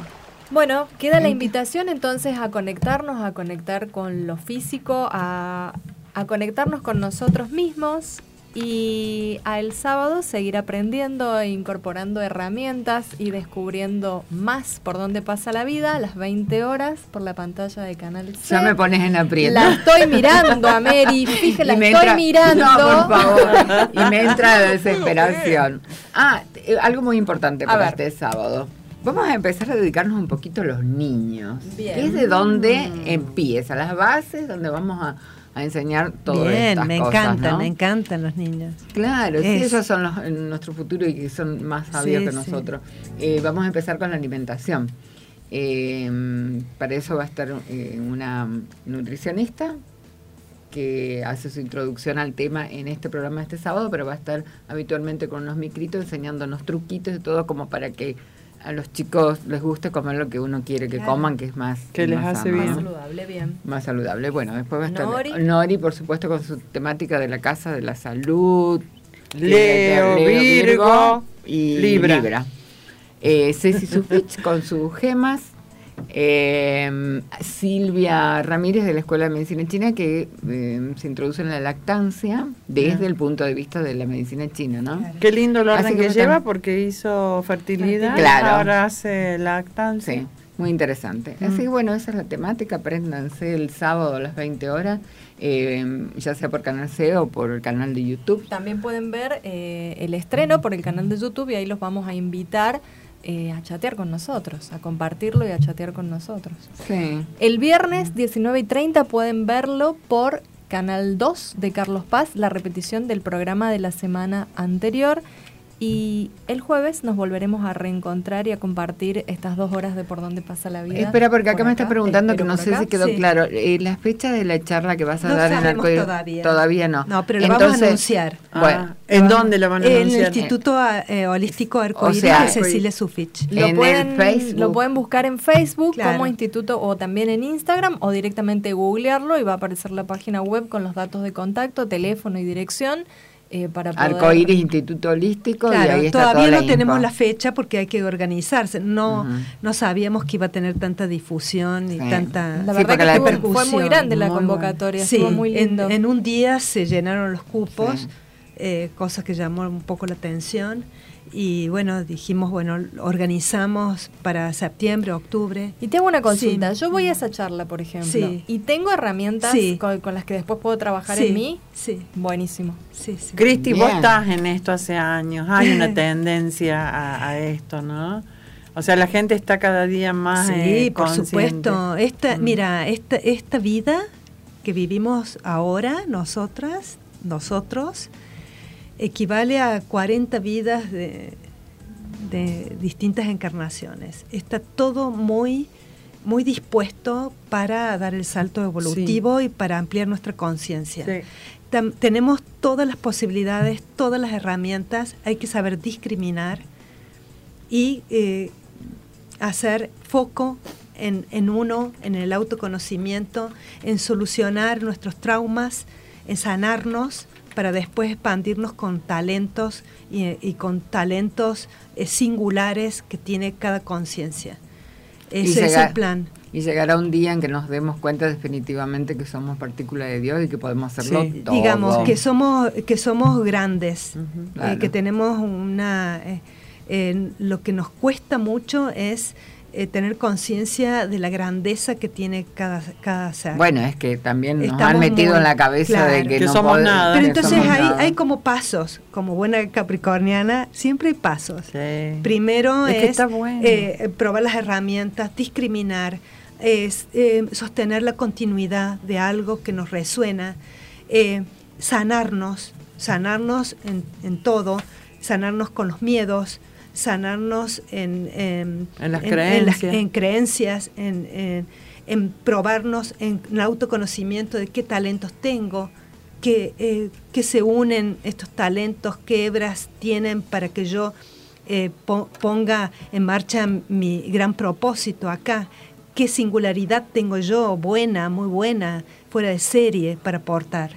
Bueno, queda la invitación entonces a conectarnos, a conectar con lo físico, a, a conectarnos con nosotros mismos y a el sábado seguir aprendiendo e incorporando herramientas y descubriendo más por dónde pasa la vida a las 20 horas por la pantalla de Canal C. Ya me pones en aprieto. La estoy mirando a Mary, fíjate, la estoy entra- mirando. No, por favor. Y me entra la desesperación. Ah, eh, algo muy importante para este sábado. Vamos a empezar a dedicarnos un poquito a los niños. Bien. Que es de donde empieza, las bases, donde vamos a, a enseñar todo Bien, estas me cosas, encantan, ¿no? me encantan los niños. Claro, sí, Es- esos son los, en nuestro futuro y que son más sabios Sí, que sí. nosotros. Eh, vamos a empezar con la alimentación. Eh, para eso va a estar eh, una nutricionista que hace su introducción al tema en este programa este sábado, pero va a estar habitualmente con unos micritos enseñándonos truquitos y todo como para que a los chicos les guste comer lo que uno quiere que Claro. coman, que es más, Que les más hace bien. ¿no? Saludable, bien. más saludable. Bueno, después va a estar Nori. Nori, por supuesto, con su temática de la casa de la salud. Leo, Virgo, y Libra. Libra. Eh, Ceci Sufich con sus gemas. Eh, Silvia Ramírez de la Escuela de Medicina China que eh, se introduce en la lactancia desde el punto de vista de la medicina china, ¿no? Qué lindo el Así orden que lleva porque hizo fertilidad, Claro. ahora hace lactancia. Sí, muy interesante. Así que bueno, esa es la temática. Apréndanse el sábado a las 20 horas, eh, ya sea por Canal C o por el canal de YouTube. También pueden ver eh, el estreno por el canal de YouTube y ahí los vamos a invitar eh, a chatear con nosotros, a compartirlo y a chatear con nosotros. Sí. El viernes 19 y 30 pueden verlo por Canal 2 de Carlos Paz, la repetición del programa de la semana anterior. Y el jueves nos volveremos a reencontrar y a compartir estas dos horas de por dónde pasa la vida. Espera, porque acá Por me está preguntando que no sé acá. si quedó Sí. claro. Eh, la fecha de la charla que vas a No dar en Arcoíris todavía. Todavía no. No, pero lo vamos a anunciar. Ah, Bueno, ¿En dónde lo van a En el anunciar? Instituto eh, Holístico Arcoíris sea, de Cecilia Sufich. Lo en pueden, el Facebook. lo pueden buscar en Facebook Claro. como instituto o también en Instagram o directamente googlearlo y va a aparecer la página web con los datos de contacto, teléfono y dirección eh, para poder... Arcoíris Instituto Holístico y Claro, ahí está todavía toda no la tenemos info. la fecha porque hay que organizarse. No, Ujú. no sabíamos que iba a tener tanta difusión y Sí. tanta La Sí, verdad porque que la fue repercusión. muy grande la Muy convocatoria, Sí, estuvo muy en, lindo. en un día se llenaron los cupos, Sí. Eh, cosa que llamó un poco la atención. Y bueno, dijimos, bueno, organizamos para septiembre, octubre. Y tengo una consulta. Sí. Yo voy a esa charla, por ejemplo, Sí. y tengo herramientas Sí. con, con las que después puedo trabajar Sí, en mí. Sí, Buenísimo. sí, sí. Cristi, vos estás en esto hace años, hay una tendencia a, a esto, ¿no? O sea, la gente está cada día más Sí, eh, por supuesto. Esta, Mm. Mira, esta, esta vida que vivimos ahora, nosotras, nosotros, equivale a 40 vidas de, de distintas encarnaciones. Está todo muy, muy dispuesto para dar el salto evolutivo y para ampliar nuestra conciencia. Sí. Tenemos todas las posibilidades, todas las herramientas, hay que saber discriminar y eh, hacer foco en, en uno, en el autoconocimiento, en solucionar nuestros traumas, en sanarnos para después expandirnos con talentos y, y con talentos eh, singulares que tiene cada conciencia. Ese es el plan. Y llegará un día en que nos demos cuenta definitivamente que somos partícula de Dios y que podemos hacerlo Sí. todo. digamos que somos que somos grandes eh, Claro. que tenemos una eh, eh, lo que nos cuesta mucho es eh, tener conciencia de la grandeza que tiene cada cada ser Bueno, es que también nos Estamos han metido muy- en la cabeza de que, Que no somos nada. pero entonces hay, nada. hay como pasos como buena capricorniana siempre hay pasos Sí. Primero Es es, que está bueno. eh, probar las herramientas, discriminar, es, eh, sostener la continuidad de algo que nos resuena, eh, sanarnos, sanarnos en, en todo, sanarnos con los miedos, sanarnos en, en- En las las- creencias. en creencias, en, en- en probarnos en el autoconocimiento de qué talentos tengo, que, eh, que se unen estos talentos, qué hebras tienen para que yo eh, po- ponga en marcha mi gran propósito acá, qué singularidad tengo yo, buena, muy buena, fuera de serie para aportar.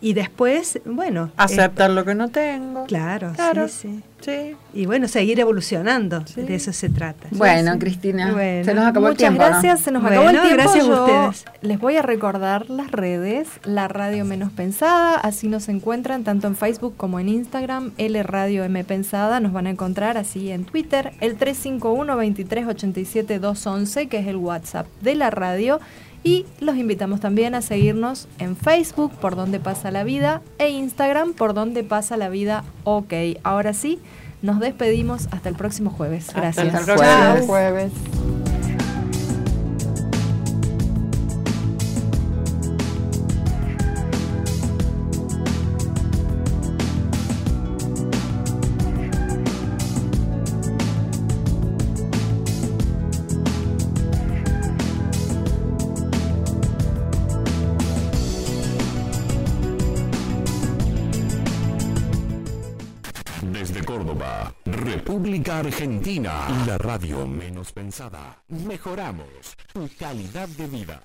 Y después, bueno, eh, Aceptar lo que no tengo. claro, Claro. sí, sí. Sí. Y bueno, seguir evolucionando, Sí. de eso se trata. Bueno, Cristina, Bueno. se nos acabó el Muchas tiempo. ¿no? gracias, se nos Bueno, acabó el tiempo. gracias a ustedes. Les voy a recordar las redes, la radio menos pensada, así nos encuentran tanto en Facebook como en Instagram, L Radio M Pensada, nos van a encontrar así en Twitter, el 351 2387 211, que es el WhatsApp de la radio. Y los invitamos también a seguirnos en Facebook, por donde pasa la vida, e Instagram, por donde pasa la vida, ok. Ahora sí, nos despedimos hasta el próximo jueves. Hasta Gracias. el próximo Chao. jueves. Argentina, la radio menos pensada. Mejoramos tu calidad de vida.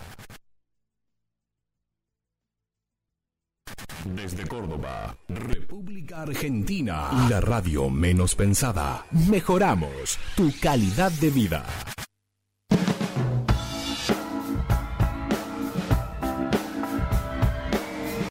Desde Córdoba, República Argentina, la radio menos pensada. Mejoramos tu calidad de vida.